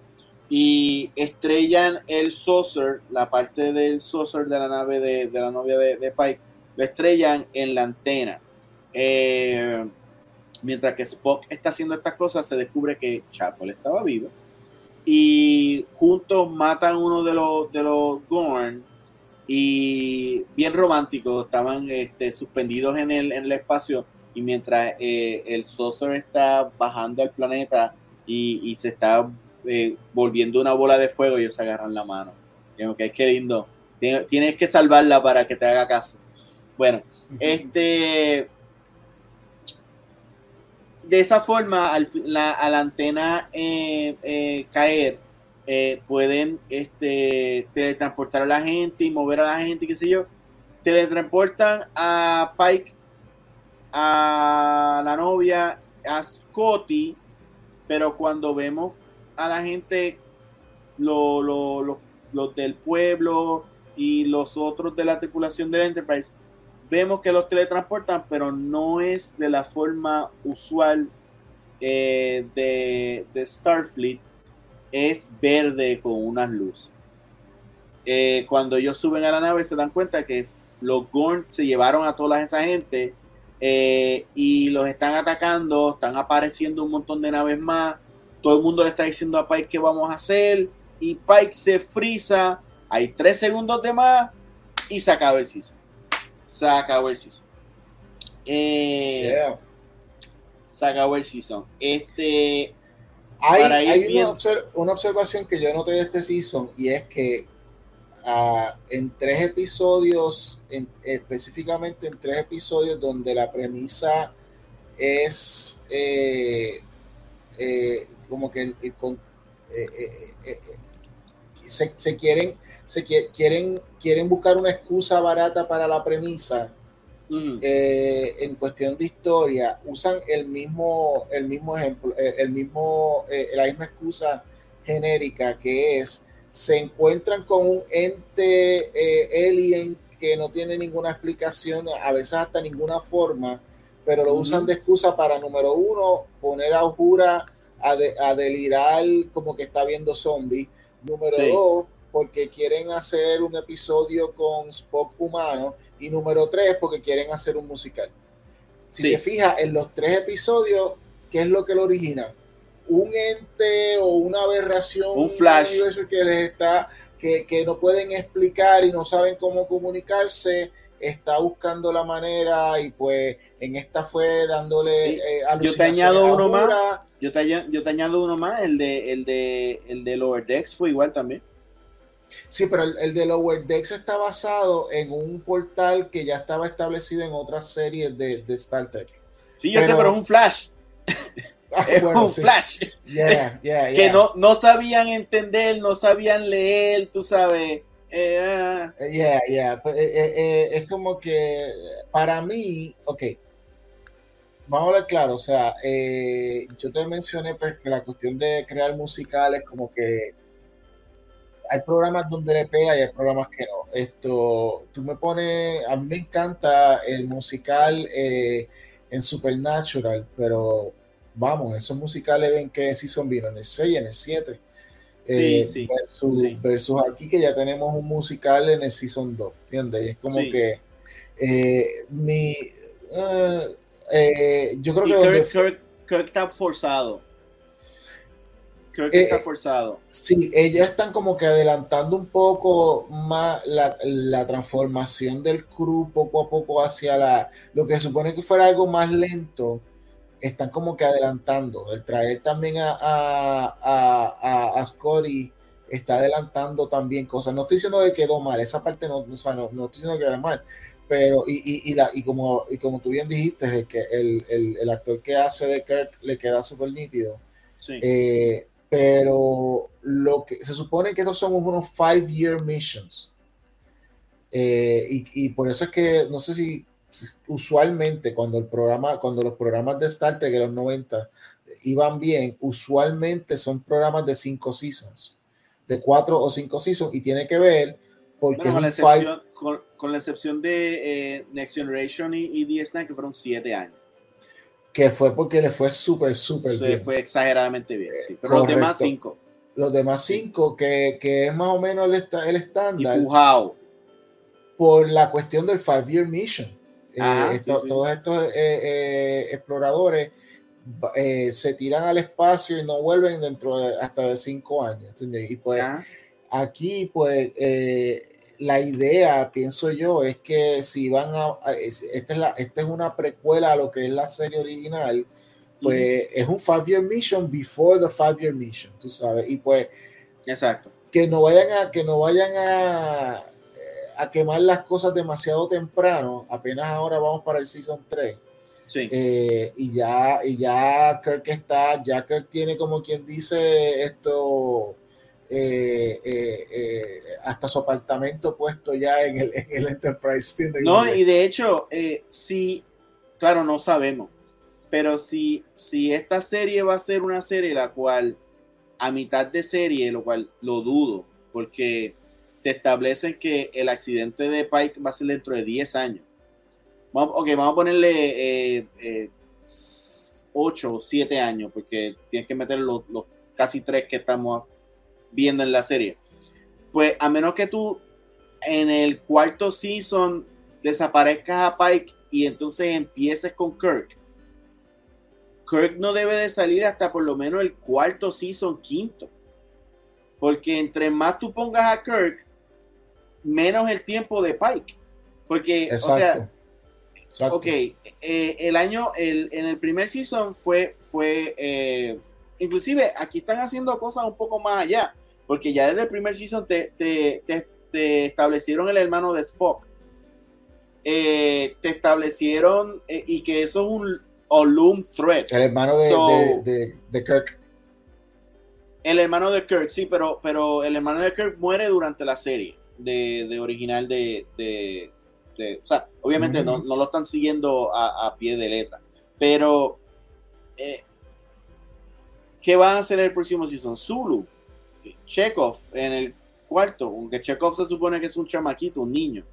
S2: y estrellan el saucer, la parte del saucer de la nave de, la novia de, Pike, lo estrellan en la antena. Eh, mientras que Spock está haciendo estas cosas, se descubre que Chapel estaba vivo. Y juntos matan uno de los, de los Gorn y bien románticos, estaban este, suspendidos en el, en el espacio y mientras eh, el saucer está bajando al planeta y, se está eh, volviendo una bola de fuego, ellos se agarran la mano. Digo que es que lindo. Tienes que salvarla para que te haga caso. Bueno, este de esa forma, al, la, a la antena eh, caer, eh, pueden este, teletransportar a la gente y mover a la gente, qué sé yo. Teletransportan a Pike, a la novia, a Scotty, pero cuando vemos a la gente, los del pueblo y los otros de la tripulación del Enterprise, vemos que los teletransportan, pero no es de la forma usual eh, de, de Starfleet es verde con unas luces. Eh, cuando ellos suben a la nave se dan cuenta que los Gorn se llevaron a toda esa gente eh, y los están atacando, están apareciendo un montón de naves más. Todo el mundo le está diciendo a Pike qué vamos a hacer y Pike se frisa. Hay tres segundos de más y se acaba el season. Se acabó el season. Eh, Se acabó el season. Este,
S1: hay, una, observación que yo noté de este season y es que ah, en tres episodios, específicamente en tres episodios donde la premisa es eh, eh, como que eh, se, quieren se quieren quieren buscar una excusa barata para la premisa eh, en cuestión de historia, usan el mismo, el mismo ejemplo, eh, el mismo, eh, la misma excusa genérica que es, se encuentran con un ente alien que no tiene ninguna explicación, a veces hasta ninguna forma, pero lo usan de excusa para, número uno, poner a Ujura a, delirar como que está viendo zombies. Número dos, porque quieren hacer un episodio con Spock humano y número tres porque quieren hacer un musical. Si te fijas en los tres episodios, ¿qué es lo que lo origina? Un ente o una aberración,
S2: un flash.
S1: que les está, que, que no pueden explicar y no saben cómo comunicarse, está buscando la manera y pues en esta fue dándole
S2: eh, yo te añado uno más. Yo te, yo te añado uno más el de el de el de Lower Decks fue igual también
S1: Sí, pero el, de Lower Decks está basado en un portal que ya estaba establecido en otras series de, Star Trek.
S2: Sí, yo sé, pero es un flash.
S1: Ah,
S2: es
S1: bueno,
S2: un
S1: sí.
S2: flash.
S1: Yeah, yeah,
S2: Que no, no sabían entender, no sabían leer, tú sabes. Eh, ah,
S1: Eh, Yeah, yeah. Pues, eh, eh, es como que para mí, ok, vamos a hablar claro, o sea, yo te mencioné pues, que la cuestión de crear musicales como que hay programas donde le pega y hay programas que no. Esto, tú me pones, a mí me encanta el musical eh, en Supernatural, pero vamos, esos musicales en qué season vino, en el 6, en el 7.
S2: Sí,
S1: Eh,
S2: sí,
S1: versus,
S2: sí.
S1: versus aquí que ya tenemos un musical en el Season 2, ¿entiendes? Y es como
S2: Sí.
S1: que eh, mi... eh, eh, yo creo
S2: Y
S1: que donde
S2: Kirk, Kirk- Kirk está forzado. Kirk
S1: Eh,
S2: está forzado.
S1: sí, ellos están como que adelantando un poco más la, la transformación del crew poco a poco hacia la, lo que supone que fuera algo más lento, están como que adelantando. El traer también a, a, a, a, a Scotty está adelantando también cosas. No estoy diciendo que quedó mal, esa parte no, o sea, no, no estoy diciendo que quedó mal, pero y, y, y, la, y, como, y como tú bien dijiste, es que el, el, el actor que hace de Kirk le queda súper nítido.
S2: Sí.
S1: Eh, pero lo que se supone que estos son unos five year missions. Eh, y, y, por eso es que no sé si, si, usualmente cuando el programa, cuando los programas de Star Trek de los 90 iban bien, usualmente son programas de cinco seasons, de cuatro o cinco seasons, y tiene que ver porque
S2: Bueno, con, la
S1: es un five,
S2: excepción, con, con la excepción de eh, Next Generation y, y DS9, que fueron siete años.
S1: Que fue porque le fue súper, súper bien.
S2: fue exageradamente bien. Sí. Pero los demás cinco.
S1: Los demás cinco, que, que es más o menos el, el estándar.
S2: Pujao.
S1: por la cuestión del Five Year Mission. Eh,
S2: Ajá, sí,
S1: esto-
S2: sí.
S1: Todos estos eh, eh, exploradores eh, se tiran al espacio y no vuelven dentro de hasta de cinco años. ¿entiendes? Y pues
S2: Ajá.
S1: aquí, pues eh, la idea, pienso yo, es que si van a. a- es- esta, es la, esta es una precuela a lo que es la serie original. Pues es un five year mission before the five year mission, tú sabes. Y pues
S2: Exacto.
S1: que no vayan a que no vayan a, a quemar las cosas demasiado temprano apenas ahora vamos para el season 3
S2: Sí.
S1: eh, y ya y ya Kirk está ya Kirk tiene como quien dice esto eh, eh, eh, hasta su apartamento puesto ya en el, en el Enterprise ¿entiendes?
S2: No, y de hecho, sí, claro, no sabemos. Pero si, si esta serie va a ser una serie la cual a mitad de serie, lo cual lo dudo, porque te establecen que el accidente de Pike va a ser dentro de 10 años. Vamos, ok, vamos a ponerle eh, eh, 8 o 7 años, porque tienes que meter los, los casi 3 que estamos viendo en la serie. Pues a menos que tú en el cuarto season desaparezcas a Pike y entonces empieces con Kirk. Kirk no debe de salir hasta por lo menos el cuarto season, quinto. Porque entre más tú pongas a Kirk, menos el tiempo de Pike. Porque, o sea,
S1: exacto exacto.
S2: ok, eh, el año, el, en el primer season fue, fue eh, inclusive aquí están haciendo cosas un poco más allá, porque ya desde el primer season te, te, te- te establecieron el hermano de Spock, Eh, te establecieron, eh, y que eso es un Olum threat,
S1: el hermano de,
S2: So-
S1: de, de, de Kirk
S2: el hermano de Kirk, sí, pero, pero el hermano de Kirk muere durante la serie de, de original de, o sea, obviamente no,
S1: Ujú.
S2: no lo están siguiendo a, a pie de letra, pero eh, ¿qué van a hacer en el próximo season? Zulu, Chekhov en el cuarto, aunque Chekhov se supone que es un chamaquito, un niño,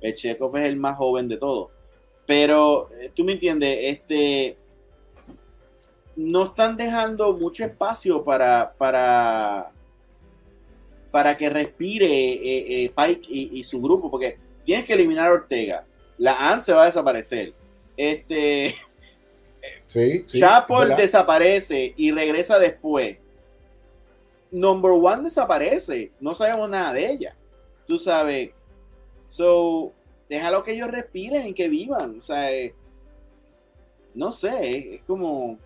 S2: el Chekhov es el más joven de todos, pero eh, tú me entiendes, este no están dejando mucho espacio para, para, para que respire eh, eh, Pike y, y su grupo, porque tienes que eliminar a Ortega. La AN se va a desaparecer. Este
S1: sí, sí
S2: Chapel
S1: ¿verdad?
S2: desaparece y regresa después. Number One desaparece. No sabemos nada de ella. Tú sabes. So, déjalo que ellos respiren y que vivan. O sea, eh, no sé, es como,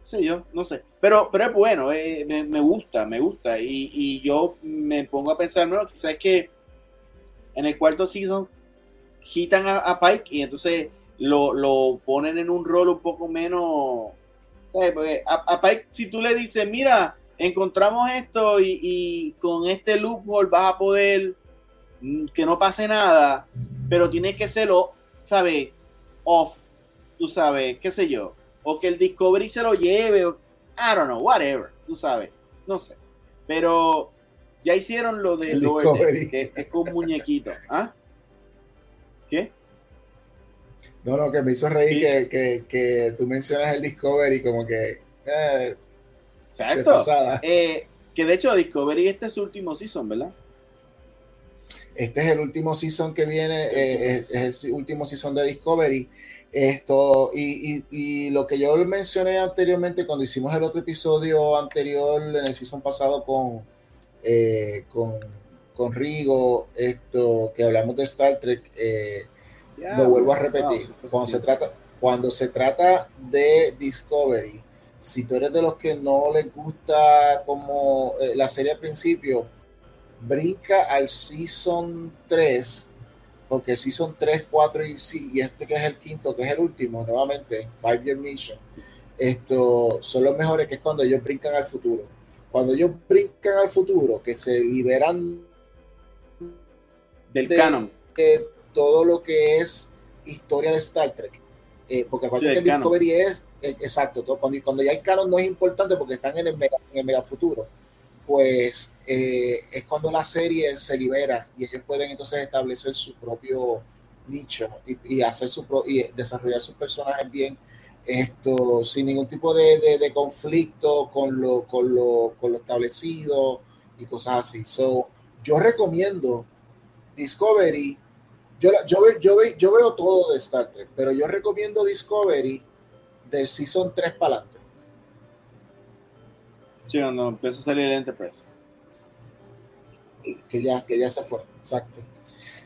S2: sé yo, no sé. Pero, pero es bueno, eh, me, gusta, me gusta. Y, y yo me pongo a pensar, bueno, quizás que en el cuarto season quitan a, a Pike y entonces lo, lo ponen en un rol un poco menos. Aparte, si tú le dices, mira, encontramos esto y, y, con este loophole vas a poder mm, que no pase nada, pero tiene que serlo, ¿sabes? Off, tú sabes, qué sé yo. O que el Discovery se lo lleve, o, I don't know, whatever, tú sabes, no sé. Pero ya hicieron lo de Lower que es con muñequito. ¿Ah? ¿Qué?
S1: No, no, que me hizo reír que, que, tú mencionas el Discovery como que. Eh,
S2: Exacto. Eh, que de hecho Discovery este es su último season, ¿verdad?
S1: Este es el último season que viene, eh, es, el último season de Discovery. Esto, y, y, lo que yo mencioné anteriormente cuando hicimos el otro episodio anterior en el season pasado con, eh, con, con, Rigo, esto que hablamos de Star Trek, eh, lo vuelvo a repetir. cuando, se trata, cuando se trata de Discovery, si tú eres de los que no les gusta como eh, la serie al principio, brinca al Season 3, porque el Season 3, 4 y, y este que es el quinto, que es el último, nuevamente, Five Year Mission, esto son los mejores, que es cuando ellos brincan al futuro cuando ellos brincan al futuro, que se liberan
S2: del canon,
S1: de todo lo que es historia de Star Trek. Eh, porque cuando el Discovery es, eh, exacto, cuando, cuando, ya el canon no es importante porque están en el mega, en el mega futuro, pues eh, es cuando la serie se libera y ellos pueden entonces establecer su propio nicho y, y hacer su y desarrollar sus personajes bien esto sin ningún tipo de, conflicto con lo, con, lo, con lo establecido y cosas así. So, yo recomiendo Discovery. Yo, yo, yo, yo veo todo de Star Trek, pero yo recomiendo Discovery del Season 3 para adelante.
S2: Sí, cuando empieza a salir el Enterprise.
S1: Que ya, que ya se fue, exacto.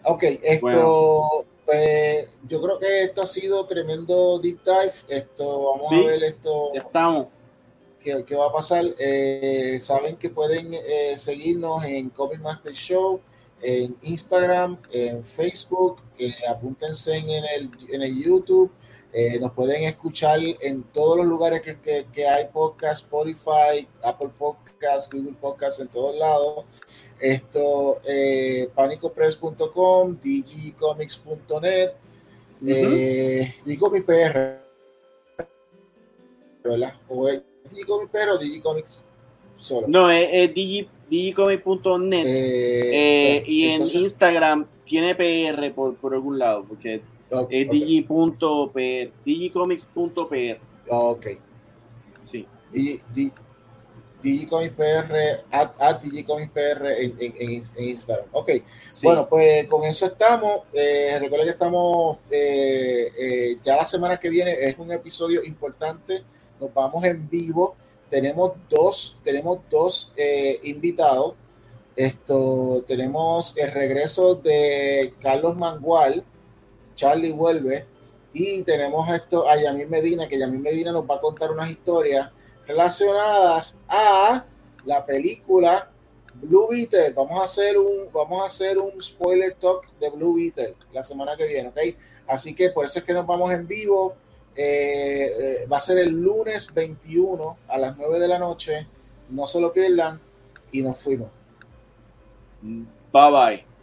S1: Ok, esto. Pues yo creo que esto ha sido tremendo deep dive. Esto, vamos a ver esto.
S2: Ya estamos.
S1: ¿Qué, qué va a pasar? Eh, saben que pueden eh, seguirnos en Comic Master Show, en Instagram, en Facebook. Eh, apúntense en el, en el YouTube. nos pueden escuchar en todos los lugares que, que, que hay podcast, Spotify, Apple Podcast, Google Podcast, en todos lados. Esto, eh, panicopress.com, digicomics.net, eh, digicomics.pr, ¿verdad? O es digicomics.pr o digicomics solo.
S2: No, es, digicomics.net eh, y en Instagram tiene PR por, por algún lado, porque es digi.pr, digicomics.pr.
S1: Ok.
S2: Sí.
S1: Y, DigiComicsPR, at, at PR en, en, Instagram. Ok, bueno, pues con eso estamos. Eh, recuerda que estamos eh, eh, ya la semana que viene, es un episodio importante. Nos vamos en vivo. Tenemos dos, tenemos dos eh, invitados. Esto, tenemos el regreso de Carlos Mangual, Charlie vuelve, y tenemos esto a Yamil Medina, que Yamil Medina nos va a contar unas historias relacionadas a la película Blue Beetle. Vamos a hacer un, vamos a hacer un spoiler talk de Blue Beetle la semana que viene, ¿ok? Así que por eso es que nos vamos en vivo. Eh, eh, va a ser el lunes 21 a las 9 de la noche. No se lo pierdan y nos fuimos.
S2: Bye bye.